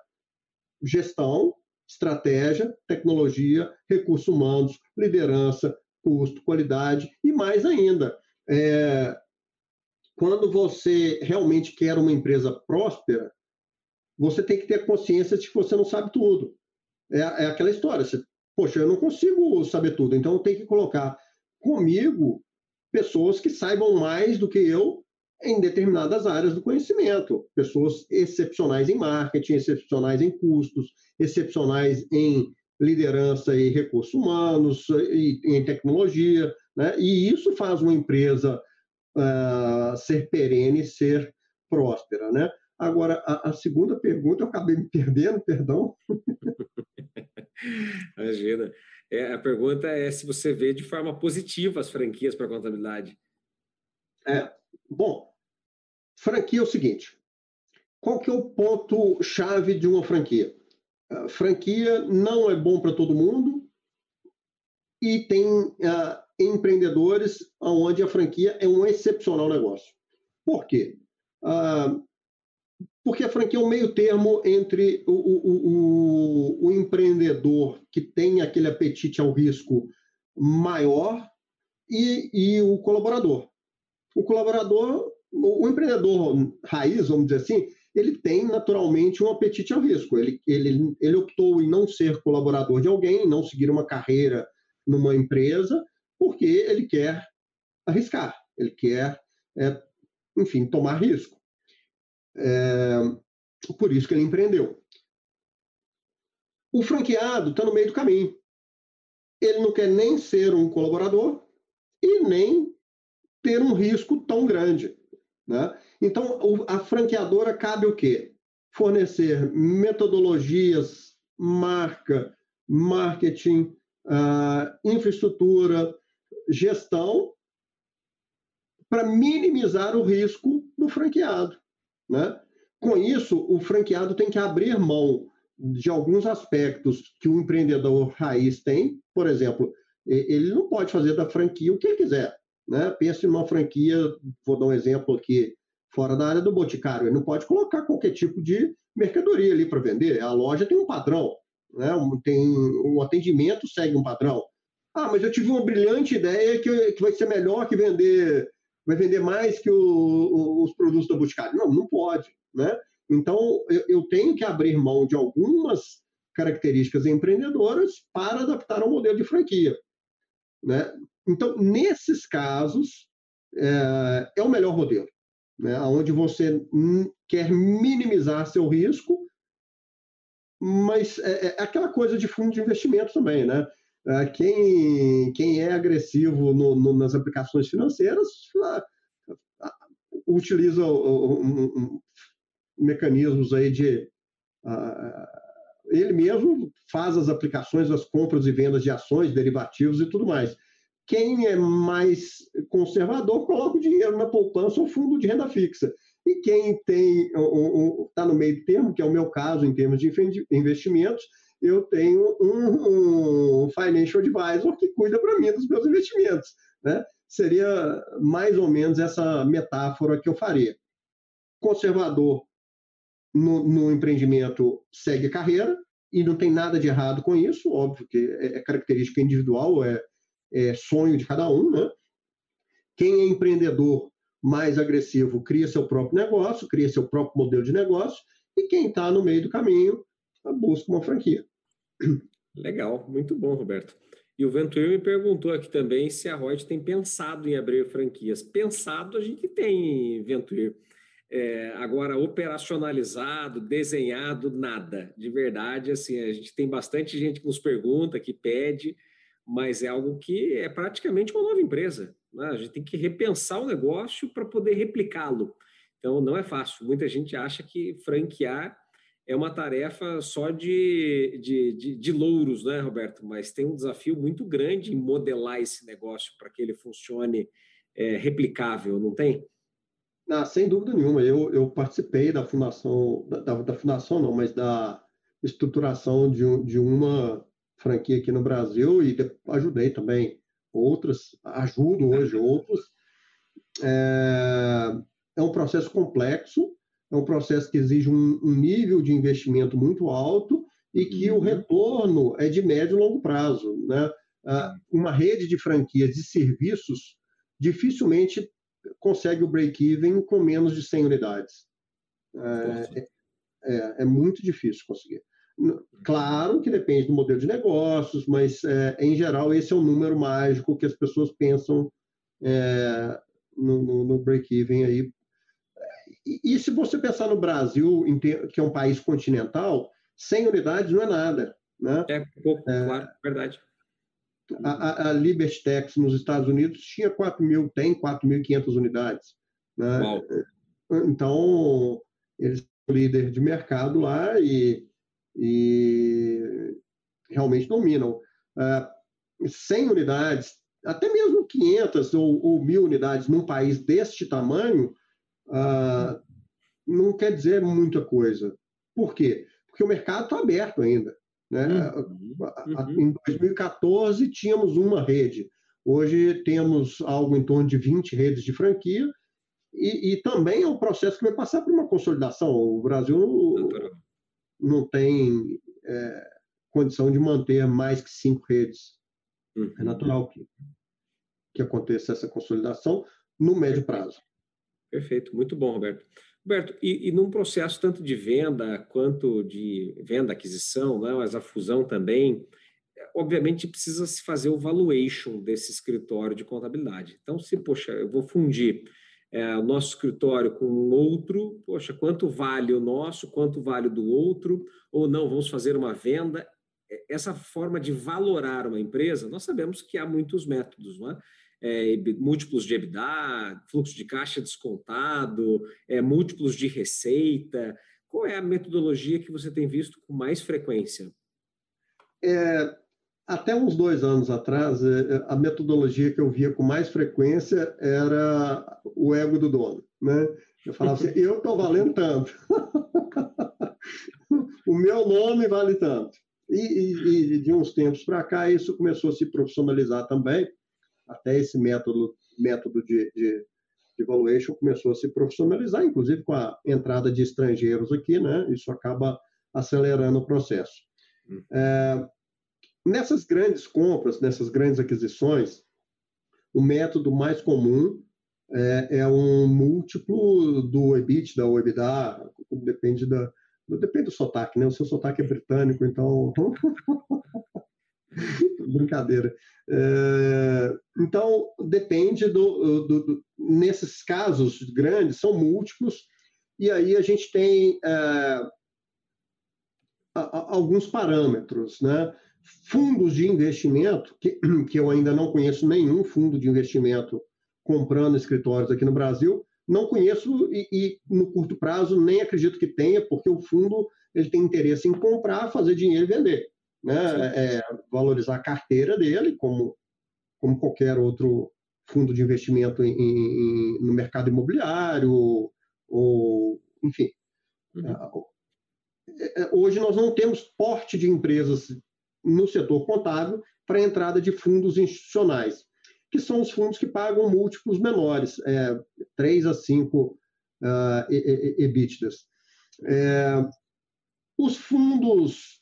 gestão, estratégia, tecnologia, recursos humanos, liderança, custo, qualidade e mais ainda. É, quando você realmente quer uma empresa próspera, você tem que ter consciência de que você não sabe tudo. É, é aquela história, você, poxa, eu não consigo saber tudo, então eu tenho que colocar comigo pessoas que saibam mais do que eu em determinadas áreas do conhecimento. Pessoas excepcionais em marketing, excepcionais em custos, excepcionais em liderança e recursos humanos, e em tecnologia. Né? E isso faz uma empresa uh, ser perene, ser próspera. Né? Agora, a, a, segunda pergunta, eu acabei me perdendo, perdão. Imagina. É, a pergunta é se você vê de forma positiva as franquias para a contabilidade. É, bom, franquia é o seguinte: qual que é o ponto chave de uma franquia? A franquia não é bom para todo mundo e tem uh, empreendedores onde a franquia é um excepcional negócio. Por quê? Uh, porque a franquia é um meio termo entre o, o, o, o, empreendedor que tem aquele apetite ao risco maior e, e o colaborador. O colaborador, o empreendedor raiz, vamos dizer assim, ele tem naturalmente um apetite ao risco. Ele, ele, ele optou em não ser colaborador de alguém, não seguir uma carreira numa empresa, porque ele quer arriscar, ele quer, é, enfim, tomar risco. É, por isso que ele empreendeu. O franqueado está no meio do caminho. Ele não quer nem ser um colaborador e nem ter um risco tão grande. Né? Então, a franqueadora cabe o quê? Fornecer metodologias, marca, marketing, uh, infraestrutura, gestão, para minimizar o risco do franqueado. Né? Com isso, o franqueado tem que abrir mão de alguns aspectos que o empreendedor raiz tem. Por exemplo, ele não pode fazer da franquia o que ele quiser. Né? Pense numa franquia, vou dar um exemplo aqui, fora da área do boticário. Ele não pode colocar qualquer tipo de mercadoria ali para vender. A loja tem um padrão, né? tem o atendimento segue um padrão. Ah, mas eu tive uma brilhante ideia que, que vai ser melhor que vender vai vender mais que o, o, os produtos da Boticário. Não, não pode. Né? Então, eu, eu, tenho que abrir mão de algumas características empreendedoras para adaptar ao modelo de franquia. Né? Então, nesses casos, é, é o melhor modelo, né? onde você quer minimizar seu risco, mas é, é aquela coisa de fundo de investimento também, né? Ah, quem, quem é agressivo no, no, nas aplicações financeiras ah, ah, utiliza um, um, mecanismos aí de. ele mesmo faz as aplicações, as compras e vendas de ações, derivativos e tudo mais. Quem é mais conservador coloca o dinheiro na poupança ou fundo de renda fixa. E quem tem está no meio termo, que é o meu caso em termos de investimentos, eu tenho um, um financial advisor que cuida para mim dos meus investimentos. Né? Seria mais ou menos essa metáfora que eu faria. Conservador no, no empreendimento segue carreira, e não tem nada de errado com isso, óbvio que é, é característica individual, é, é sonho de cada um. Né? Quem é empreendedor mais agressivo cria seu próprio negócio, cria seu próprio modelo de negócio, e quem está no meio do caminho busca uma franquia. Legal, muito bom, Roberto. E o Ventura me perguntou aqui também se a Reut tem pensado em abrir franquias. Pensado a gente tem, Ventura. É, agora, operacionalizado, desenhado, nada. De verdade, assim, a gente tem bastante gente que nos pergunta, que pede, mas é algo que é praticamente uma nova empresa. Né? A gente tem que repensar o negócio para poder replicá-lo. Então, não é fácil. Muita gente acha que franquear é uma tarefa só de, de, de, de, louros, né, Roberto? Mas tem um desafio muito grande em modelar esse negócio para que ele funcione é, replicável, não tem? Ah, sem dúvida nenhuma. Eu, eu participei da fundação, da, da fundação não, mas da estruturação de, de uma franquia aqui no Brasil e ajudei também outras, ajudo hoje outros. É, é um processo complexo, é um processo que exige um, um nível de investimento muito alto e que uhum. o retorno é de médio e longo prazo. Né? Ah, uma rede de franquias de serviços dificilmente consegue o break-even com menos de 100 unidades. É, é, é, muito difícil conseguir. Claro que depende do modelo de negócios, mas é, em geral esse é o número mágico que as pessoas pensam é, no, no, no break-even aí. E, e, se você pensar no Brasil, que é um país continental, 100 unidades não é nada. Né? É pouco, é, claro, verdade. A, a, a Liberty Tax nos Estados Unidos tinha 4 mil, tem 4.500 unidades. Né? Então, eles são líder de mercado lá e e realmente dominam. Uh, 100 unidades, até mesmo 500 ou, ou 1.000 unidades num país deste tamanho, uh, não quer dizer muita coisa. Por quê? Porque o mercado está aberto ainda. Né? Uhum. Em 2014, tínhamos uma rede. Hoje temos algo em torno de 20 redes de franquia, e, e também é um processo que vai passar por uma consolidação. O Brasil não tem é, condição de manter mais que cinco redes. Uhum. É natural que, que aconteça essa consolidação no médio prazo. Perfeito, muito bom, Roberto. Roberto, e, e num processo tanto de venda quanto de venda, aquisição, né, mas a fusão também, obviamente precisa se fazer o valuation desse escritório de contabilidade. Então, se, poxa, eu vou fundir é, o nosso escritório com outro, poxa, quanto vale o nosso, quanto vale o do outro, ou não, vamos fazer uma venda. É, essa forma de valorar uma empresa, nós sabemos que há muitos métodos, não é? É, múltiplos de EBITDA, fluxo de caixa descontado, é, múltiplos de receita. Qual é a metodologia que você tem visto com mais frequência? É, até uns dois anos atrás, é, é, a metodologia que eu via com mais frequência era o ego do dono. Né? Eu falava assim, eu estou valendo tanto. o meu nome vale tanto. E, e, e de uns tempos para cá, isso começou a se profissionalizar também. Até esse método, método de, de, de valuation começou a se profissionalizar, inclusive com a entrada de estrangeiros aqui, né? Isso acaba acelerando o processo. Hum. É, Nessas grandes compras, nessas grandes aquisições, o método mais comum é, é um múltiplo do EBITDA ou EBITDA, depende da, depende do sotaque, né? O seu sotaque é britânico, então brincadeira. É, então depende do, do, do, nesses casos grandes são múltiplos e aí a gente tem é, alguns parâmetros, né? Fundos de investimento, que, que eu ainda não conheço nenhum fundo de investimento comprando escritórios aqui no Brasil, não conheço e, e, no curto prazo nem acredito que tenha, porque o fundo ele tem interesse em comprar, fazer dinheiro e vender, né? É, valorizar a carteira dele, como, como qualquer outro fundo de investimento em, em, no mercado imobiliário, ou, enfim. Uhum. É, é, hoje nós não temos porte de empresas no setor contábil para a entrada de fundos institucionais, que são os fundos que pagam múltiplos menores, é, 3 a 5 uh, EBITDAs. É, os fundos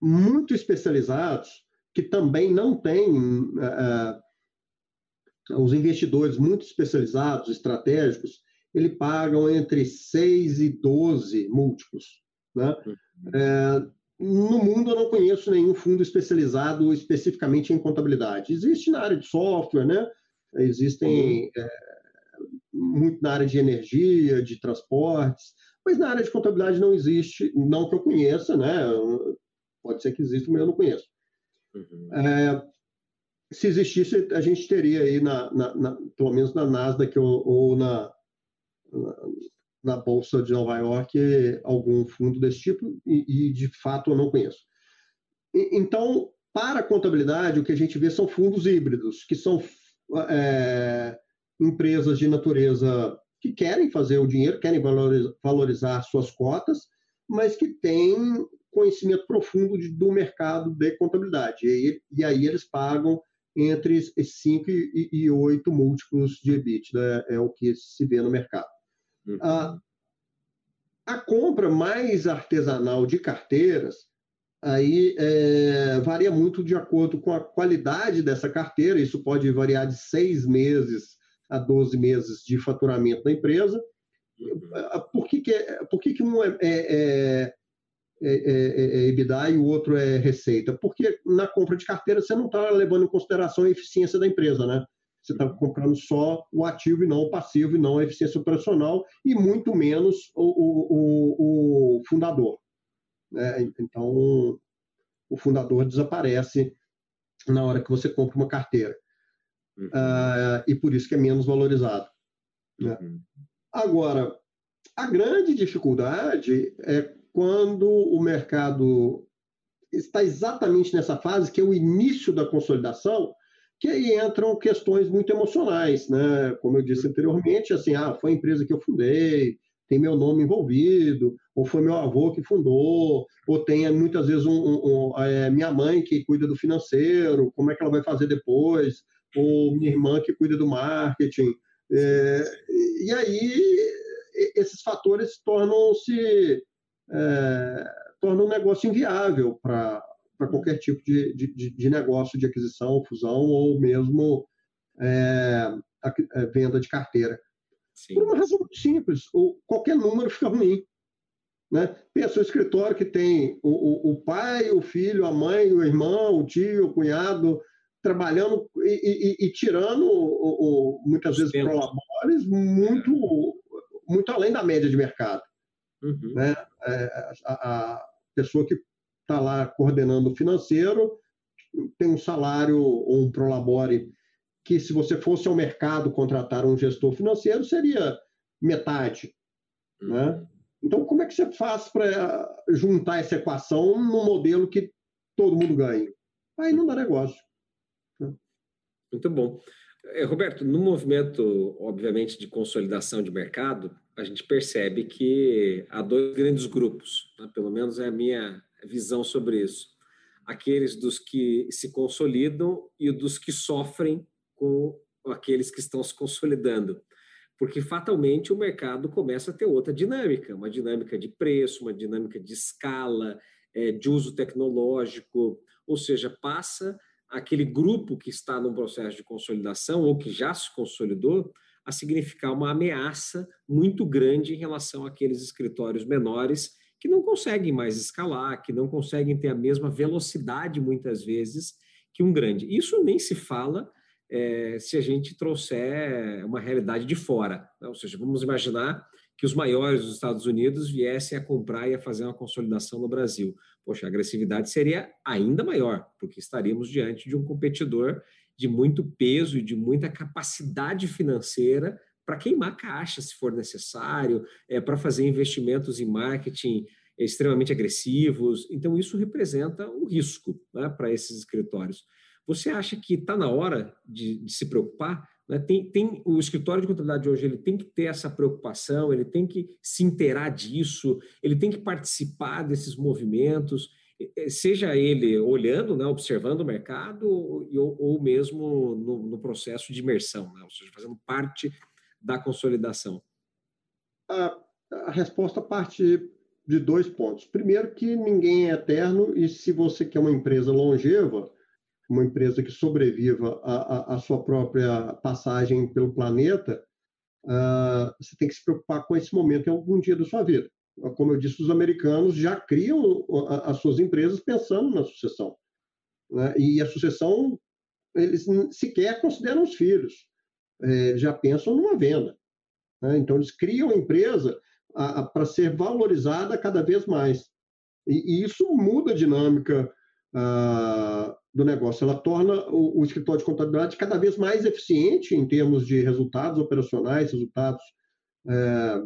muito especializados, que também não têm uh, os investidores muito especializados, estratégicos, ele pagam entre 6 e 12 múltiplos. Né? Uhum. É, no mundo, eu não conheço nenhum fundo especializado especificamente em contabilidade. Existe na área de software, né? Existem uhum. é, muito na área de energia, de transportes, mas na área de contabilidade não existe, não que eu conheça, né? Pode ser que exista, mas eu não conheço. Uhum. É, se existisse, a gente teria aí, na, na, na, pelo menos na Nasdaq ou, ou na, na Bolsa de Nova York algum fundo desse tipo e, e de fato eu não conheço. E, então, para a contabilidade, o que a gente vê são fundos híbridos, que são é, empresas de natureza que querem fazer o dinheiro, querem valorizar, suas cotas, mas que têm conhecimento profundo de, do mercado de contabilidade. E, e, aí eles pagam entre 5 e 8 múltiplos de EBITDA, é o que se vê no mercado. Uhum. A, a compra mais artesanal de carteiras aí é, varia muito de acordo com a qualidade dessa carteira, isso pode variar de seis meses a 12 meses de faturamento da empresa. Uhum. Por que, que, é, por que, que um é, é, é, é, EBITDA e o outro é receita? Porque na compra de carteira você não está levando em consideração a eficiência da empresa, né? Você está comprando só o ativo e não o passivo, e não a eficiência operacional, e muito menos o, o, o fundador. Né? Então, o fundador desaparece na hora que você compra uma carteira. Uhum. Uh, e por isso que é menos valorizado. Né? Uhum. Agora, a grande dificuldade é quando o mercado está exatamente nessa fase, que é o início da consolidação, que aí entram questões muito emocionais, né? Como eu disse anteriormente, assim, ah, foi a empresa que eu fundei, tem meu nome envolvido, ou foi meu avô que fundou, ou tem muitas vezes um, um, um, é, minha mãe que cuida do financeiro, como é que ela vai fazer depois, ou minha irmã que cuida do marketing. É, e aí esses fatores tornam-se é, tornam um negócio inviável para qualquer tipo de, de, de, negócio de aquisição, fusão ou mesmo é, a, a venda de carteira. Sim. Por uma razão muito simples, o, qualquer número fica ruim. Né? Pensa um escritório que tem o, o, o, pai, o filho, a mãe, o irmão, o tio, o cunhado, trabalhando e, e, e tirando o, muitas vezes prolabores muito, muito além da média de mercado. Uhum. Né? É, a, a, pessoa que está lá coordenando o financeiro tem um salário ou um prolabore que, se você fosse ao mercado contratar um gestor financeiro, seria metade. Né? Uhum. Né? Então, como é que você faz para juntar essa equação num modelo que todo mundo ganha? Aí não dá negócio. Muito bom. É, Roberto, no movimento, obviamente, de consolidação de mercado, a gente percebe que há dois grandes grupos, né? pelo menos é a minha visão sobre isso. Aqueles dos que se consolidam e dos que sofrem com aqueles que estão se consolidando. Porque fatalmente o mercado começa a ter outra dinâmica, uma dinâmica de preço, uma dinâmica de escala, é, de uso tecnológico, ou seja, passa aquele grupo que está num processo de consolidação ou que já se consolidou a significar uma ameaça muito grande em relação àqueles escritórios menores que não conseguem mais escalar, que não conseguem ter a mesma velocidade, muitas vezes, que um grande. Isso nem se fala é, se a gente trouxer uma realidade de fora. Né? Ou seja, vamos imaginar que os maiores dos Estados Unidos viessem a comprar e a fazer uma consolidação no Brasil. Poxa, a agressividade seria ainda maior, porque estaríamos diante de um competidor de muito peso e de muita capacidade financeira para queimar caixa, se for necessário, é, para fazer investimentos em marketing extremamente agressivos. Então, isso representa um risco né, para esses escritórios. Você acha que está na hora de, de se preocupar né? Tem, tem, o escritório de contabilidade hoje ele tem que ter essa preocupação, ele tem que se inteirar disso, ele tem que participar desses movimentos, seja ele olhando, né, observando o mercado ou, ou mesmo no, no, processo de imersão, né? ou seja, fazendo parte da consolidação. A, a resposta parte de dois pontos. Primeiro, que ninguém é eterno e se você quer uma empresa longeva, uma empresa que sobreviva à, sua própria passagem pelo planeta, uh, você tem que se preocupar com esse momento em algum dia da sua vida. Como eu disse, os americanos já criam as suas empresas pensando na sucessão. Né? E a sucessão, eles sequer consideram os filhos, é, já pensam numa venda. Né? Então, eles criam a empresa para ser valorizada cada vez mais. E, e isso muda a dinâmica uh, do negócio. Ela torna o, o, escritório de contabilidade cada vez mais eficiente em termos de resultados operacionais, resultados é,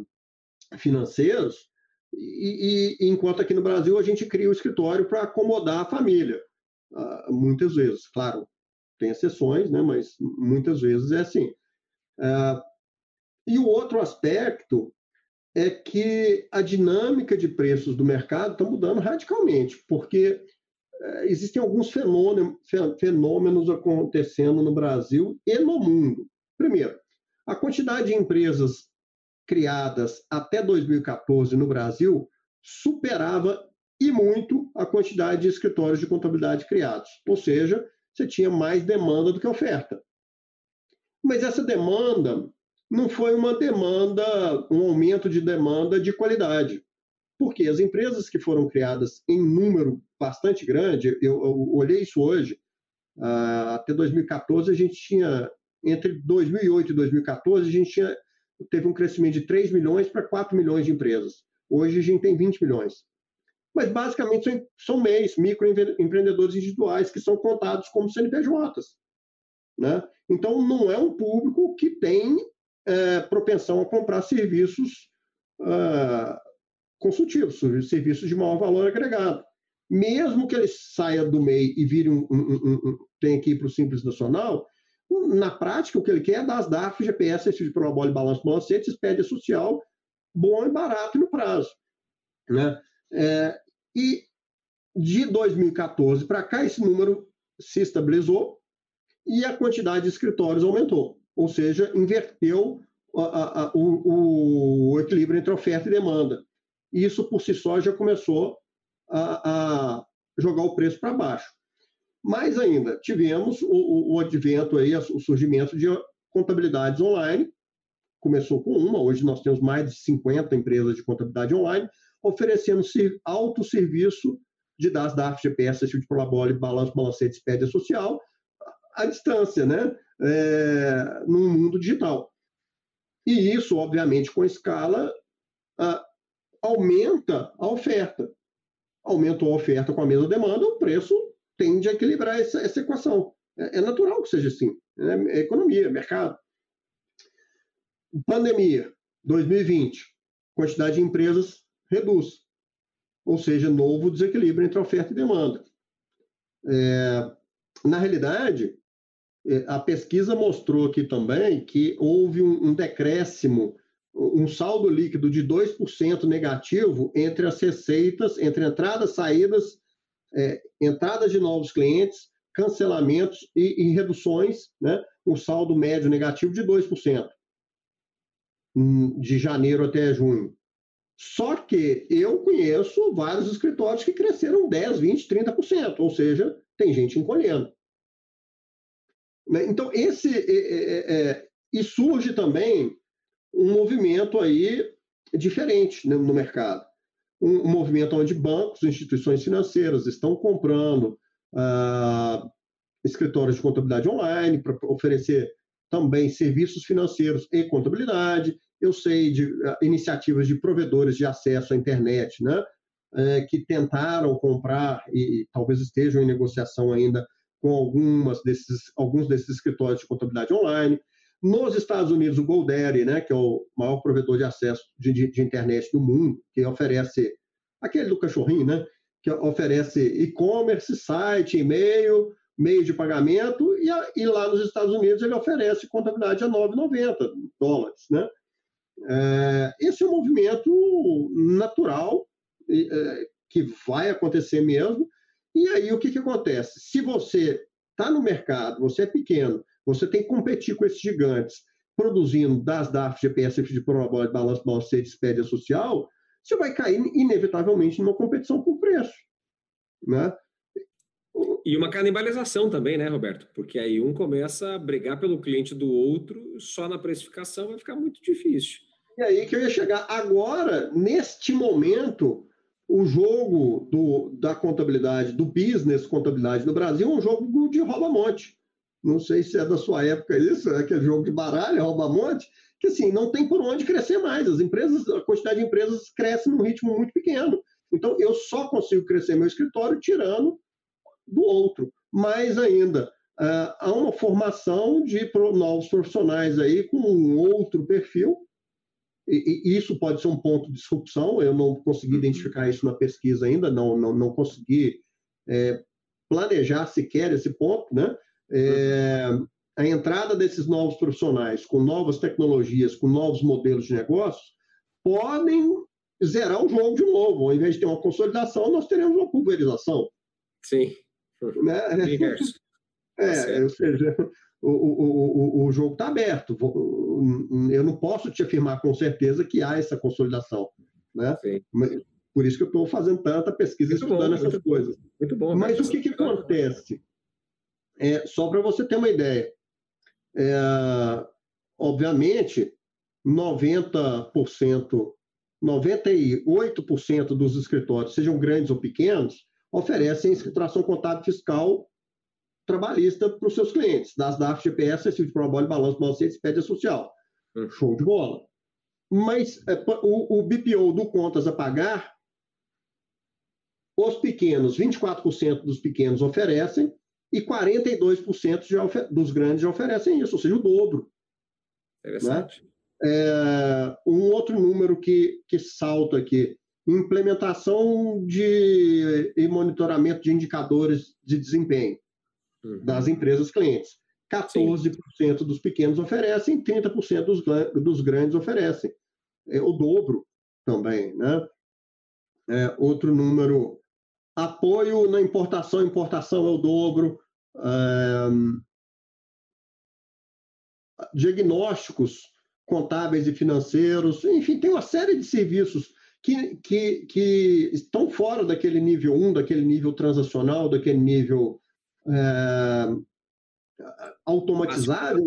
financeiros, e, e, enquanto aqui no Brasil a gente cria o escritório para acomodar a família, uh, muitas vezes, claro, tem exceções, né, mas muitas vezes é assim. Uh, e o outro aspecto é que a dinâmica de preços do mercado está mudando radicalmente, porque é, existem alguns fenômenos acontecendo no Brasil e no mundo. Primeiro, a quantidade de empresas criadas até 2014 no Brasil superava e muito a quantidade de escritórios de contabilidade criados. Ou seja, você tinha mais demanda do que oferta. Mas essa demanda não foi uma demanda, um aumento de demanda de qualidade. Porque as empresas que foram criadas em número bastante grande, eu, eu olhei isso hoje, uh, até 2014 a gente tinha, entre 2008 e 2014, a gente tinha, teve um crescimento de 3 milhões para 4 milhões de empresas. Hoje a gente tem 20 milhões. Mas basicamente são, são MEIs, microempreendedores individuais, que são contados como CNPJs. Né? Então, não é um público que tem é, propensão a comprar serviços uh, consultivos, serviços de maior valor agregado. Mesmo que ele saia do MEI e vire um, um, um, um tenha que ir para o Simples Nacional, na prática, o que ele quer é dar as DAF, GPS, esse de promobile, balanço, balancete, expédia social, bom e barato no prazo. Né? É, e de 2014 para cá, esse número se estabilizou e a quantidade de escritórios aumentou ou seja, inverteu a, a, o, o, equilíbrio entre oferta e demanda. Isso, por si só, já começou a, a jogar o preço para baixo. Mais ainda, tivemos o, o, advento, aí, o surgimento de contabilidades online, começou com uma, hoje nós temos mais de 50 empresas de contabilidade online, oferecendo autosserviço de das DAF, GPS, tipo de Prolabole, balanço, balancete, expédia social, à distância, né? é, no mundo digital. E isso, obviamente, com escala, aumenta a oferta. Aumenta a oferta com a mesma demanda, o preço tende a equilibrar essa, essa equação. É, é, natural que seja assim. Né? É economia, mercado. Pandemia, 2020, quantidade de empresas reduz. Ou seja, novo desequilíbrio entre oferta e demanda. É, na realidade, é, a pesquisa mostrou aqui também que houve um, um decréscimo, um saldo líquido de 2% negativo entre as receitas, entre entradas, saídas, é, entradas de novos clientes, cancelamentos e, e reduções, né? um saldo médio negativo de 2%, hum, de janeiro até junho. Só que eu conheço vários escritórios que cresceram 10, 20, 30%, ou seja, tem gente encolhendo. Né? Então, esse. É, é, é, e surge também um movimento aí diferente né, no mercado. Um, movimento onde bancos, instituições financeiras estão comprando ah, escritórios de contabilidade online para oferecer também serviços financeiros e contabilidade. Eu sei de uh, iniciativas de provedores de acesso à internet, né, é, que tentaram comprar e talvez estejam em negociação ainda com algumas desses, alguns desses escritórios de contabilidade online. Nos Estados Unidos, o GoDaddy, né, que é o maior provedor de acesso de, de, de internet do mundo, que oferece aquele do cachorrinho, né, que oferece e-commerce, site, e-mail, meio de pagamento, e, a, e, lá nos Estados Unidos ele oferece contabilidade a 9,90 dólares. Né? É, esse é um movimento natural, é, que vai acontecer mesmo, e aí o que, que acontece? Se você está no mercado, você é pequeno, você tem que competir com esses gigantes, produzindo das DAF, GPS, de prova, balanço, balanço, expédia social, você vai cair inevitavelmente numa competição por preço. Né? E uma canibalização também, né, Roberto? Porque aí um começa a brigar pelo cliente do outro, só na precificação vai ficar muito difícil. E aí que eu ia chegar. Agora, neste momento, o jogo do, da contabilidade, do business contabilidade no Brasil, é um jogo de rouba-monte. Não sei se é da sua época isso, é aquele jogo de baralho, rouba-monte, que assim, não tem por onde crescer mais. As empresas, a quantidade de empresas cresce num ritmo muito pequeno. Então, eu só consigo crescer meu escritório tirando do outro. Mais ainda, uh, há uma formação de novos profissionais aí com um outro perfil, e, e, isso pode ser um ponto de disrupção, eu não consegui uhum. identificar isso na pesquisa ainda, não, não, não consegui é, planejar sequer esse ponto, né? É, a entrada desses novos profissionais com novas tecnologias, com novos modelos de negócios, podem zerar o jogo de novo. Ao invés de ter uma consolidação, nós teremos uma pulverização. Sim. Né? É, ou seja, o, o, o, o jogo está aberto. Eu não posso te afirmar com certeza que há essa consolidação. Né? Por isso que eu estou fazendo tanta pesquisa muito estudando bom, essas muito coisas. Muito bom. Mas o que, que acontece? É, só para você ter uma ideia. É, obviamente, 90%, 98% dos escritórios, sejam grandes ou pequenos, oferecem escrituração contábil fiscal trabalhista para os seus clientes, das DAF, GPS, recibo de prova, balanço, balanço, expédia social. Hum. Show de bola. Mas é, o, o BPO do contas a pagar, os pequenos, 24% dos pequenos oferecem e 42% já dos grandes já oferecem isso, ou seja, o dobro. Interessante. Né? É, um outro número que, que salta aqui, implementação de e monitoramento de indicadores de desempenho. Das empresas clientes. 14% Sim. dos pequenos oferecem, 30% dos, dos grandes oferecem. É o dobro também, né? É, outro número, apoio na importação, importação é o dobro. É, diagnósticos contábeis e financeiros, enfim, tem uma série de serviços que, que, que estão fora daquele nível 1, daquele nível transacional, daquele nível é, automatizado,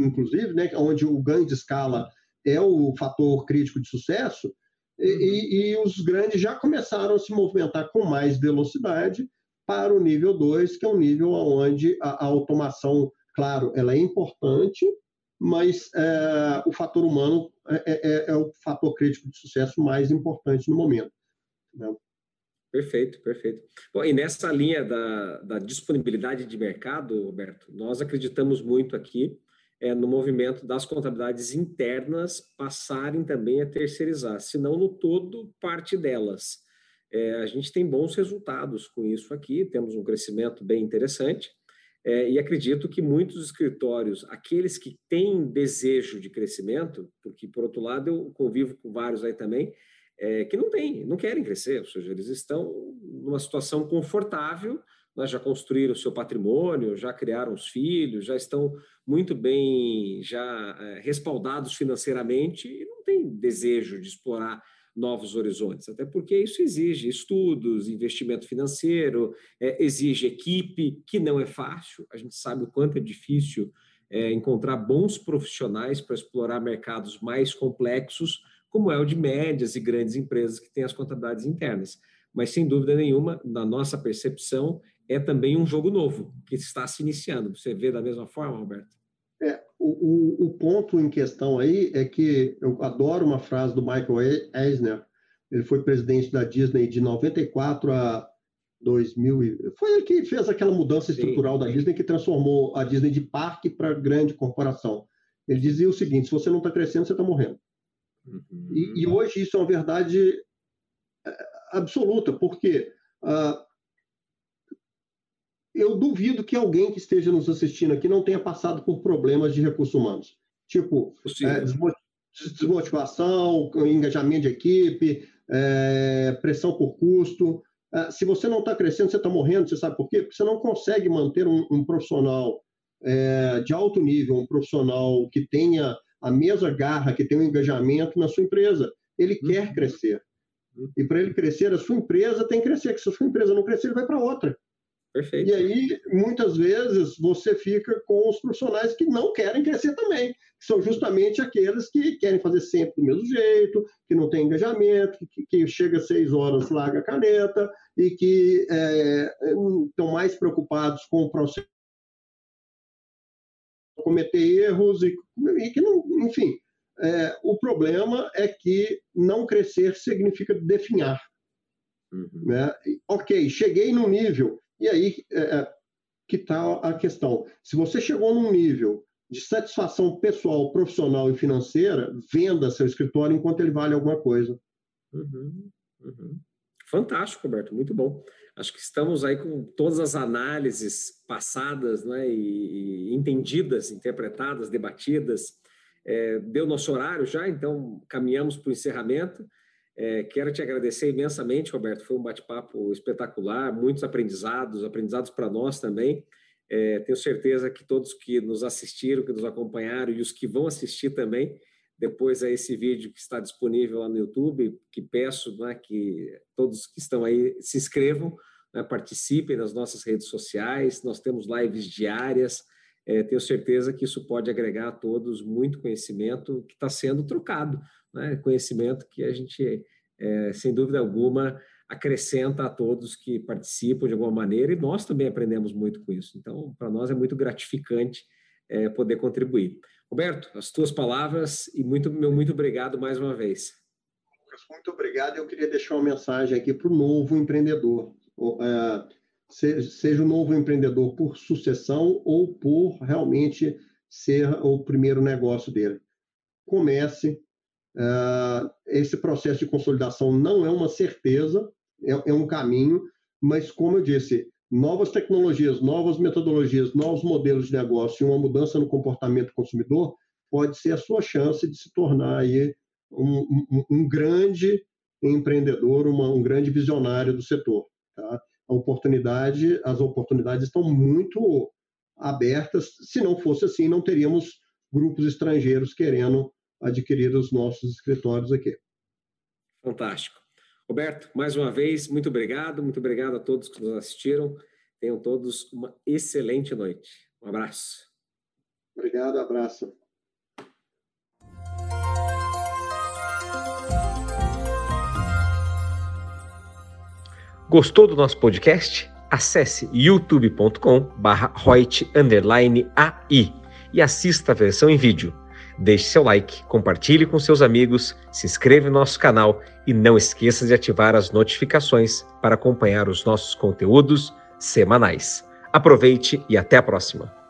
inclusive, né, onde o ganho de escala é o fator crítico de sucesso, e, uhum. e, os grandes já começaram a se movimentar com mais velocidade para o nível 2, que é um nível onde a, a automação, claro, ela é importante, mas é, o fator humano é, é, é, o fator crítico de sucesso mais importante no momento. Né? Perfeito, perfeito. Bom, e nessa linha da, da disponibilidade de mercado, Roberto, nós acreditamos muito aqui é, no movimento das contabilidades internas passarem também a terceirizar, se não no todo, parte delas. É, a gente tem bons resultados com isso aqui, temos um crescimento bem interessante, é, e acredito que muitos escritórios, aqueles que têm desejo de crescimento, porque, por outro lado, eu convivo com vários aí também, é, que não têm, não querem crescer, ou seja, eles estão numa situação confortável, né, já construíram o seu patrimônio, já criaram os filhos, já estão muito bem já é, respaldados financeiramente e não têm desejo de explorar novos horizontes, até porque isso exige estudos, investimento financeiro, é, exige equipe, que não é fácil, a gente sabe o quanto é difícil é, encontrar bons profissionais para explorar mercados mais complexos, como é o de médias e grandes empresas que têm as contabilidades internas. Mas, sem dúvida nenhuma, na nossa percepção, é também um jogo novo que está se iniciando. Você vê da mesma forma, Roberto? É, o, o, o ponto em questão aí é que eu adoro uma frase do Michael Eisner, ele foi presidente da Disney de 94 a 2000. Foi ele que fez aquela mudança estrutural sim, sim. da Disney que transformou a Disney de parque para grande corporação. Ele dizia o seguinte: se você não está crescendo, você está morrendo. Uhum. E, e, hoje isso é uma verdade é, absoluta, porque uh, eu duvido que alguém que esteja nos assistindo aqui não tenha passado por problemas de recursos humanos. Tipo, é, desmotivação, engajamento de equipe, é, pressão por custo. É, se você não está crescendo, você está morrendo, você sabe por quê? Porque você não consegue manter um, um profissional é, de alto nível, um profissional que tenha a mesma garra, que tem um engajamento na sua empresa. Ele uhum. quer crescer. Uhum. E para ele crescer, a sua empresa tem que crescer. Se a sua empresa não crescer, ele vai para outra. Perfeito. E aí, muitas vezes, você fica com os profissionais que não querem crescer também, que são justamente aqueles que querem fazer sempre do mesmo jeito, que não tem engajamento, que, que chega às seis horas, larga a caneta, e que é, estão mais preocupados com o processo cometer erros e, e que não, enfim, é, o problema é que não crescer significa definhar. Uhum. Né? Ok, cheguei no nível, e aí é, é que está a questão. Se você chegou num nível de satisfação pessoal, profissional e financeira, venda seu escritório enquanto ele vale alguma coisa. Uhum, uhum. Fantástico, Roberto, muito bom. Acho que estamos aí com todas as análises passadas né, e, e entendidas, interpretadas, debatidas. É, deu nosso horário já, então caminhamos para o encerramento. É, quero te agradecer imensamente, Roberto. Foi um bate-papo espetacular, muitos aprendizados, aprendizados para nós também. É, tenho certeza que todos que nos assistiram, que nos acompanharam e os que vão assistir também, depois a esse vídeo que está disponível lá no YouTube, que peço né, que todos que estão aí se inscrevam, né, participem nas nossas redes sociais, nós temos lives diárias, é, tenho certeza que isso pode agregar a todos muito conhecimento que está sendo trocado, né, conhecimento que a gente, é, sem dúvida alguma, acrescenta a todos que participam de alguma maneira e nós também aprendemos muito com isso. Então, para nós é muito gratificante é, poder contribuir. Roberto, as tuas palavras e muito, meu muito obrigado mais uma vez. Muito obrigado. Eu queria deixar uma mensagem aqui para o novo empreendedor. É, seja o novo empreendedor por sucessão ou por realmente ser o primeiro negócio dele. Comece. É, esse processo de consolidação não é uma certeza, é, é um caminho, mas, como eu disse, novas tecnologias, novas metodologias, novos modelos de negócio e uma mudança no comportamento do consumidor pode ser a sua chance de se tornar aí um, um, um grande empreendedor, uma, um grande visionário do setor. Tá? A oportunidade, as oportunidades estão muito abertas. Se não fosse assim, não teríamos grupos estrangeiros querendo adquirir os nossos escritórios aqui. Fantástico. Roberto, mais uma vez, muito obrigado, muito obrigado a todos que nos assistiram. Tenham todos uma excelente noite. Um abraço. Obrigado, abraço. Gostou do nosso podcast? Acesse youtube.com/roit_ai e assista a versão em vídeo. Deixe seu like, compartilhe com seus amigos, se inscreva no nosso canal e não esqueça de ativar as notificações para acompanhar os nossos conteúdos semanais. Aproveite e até a próxima!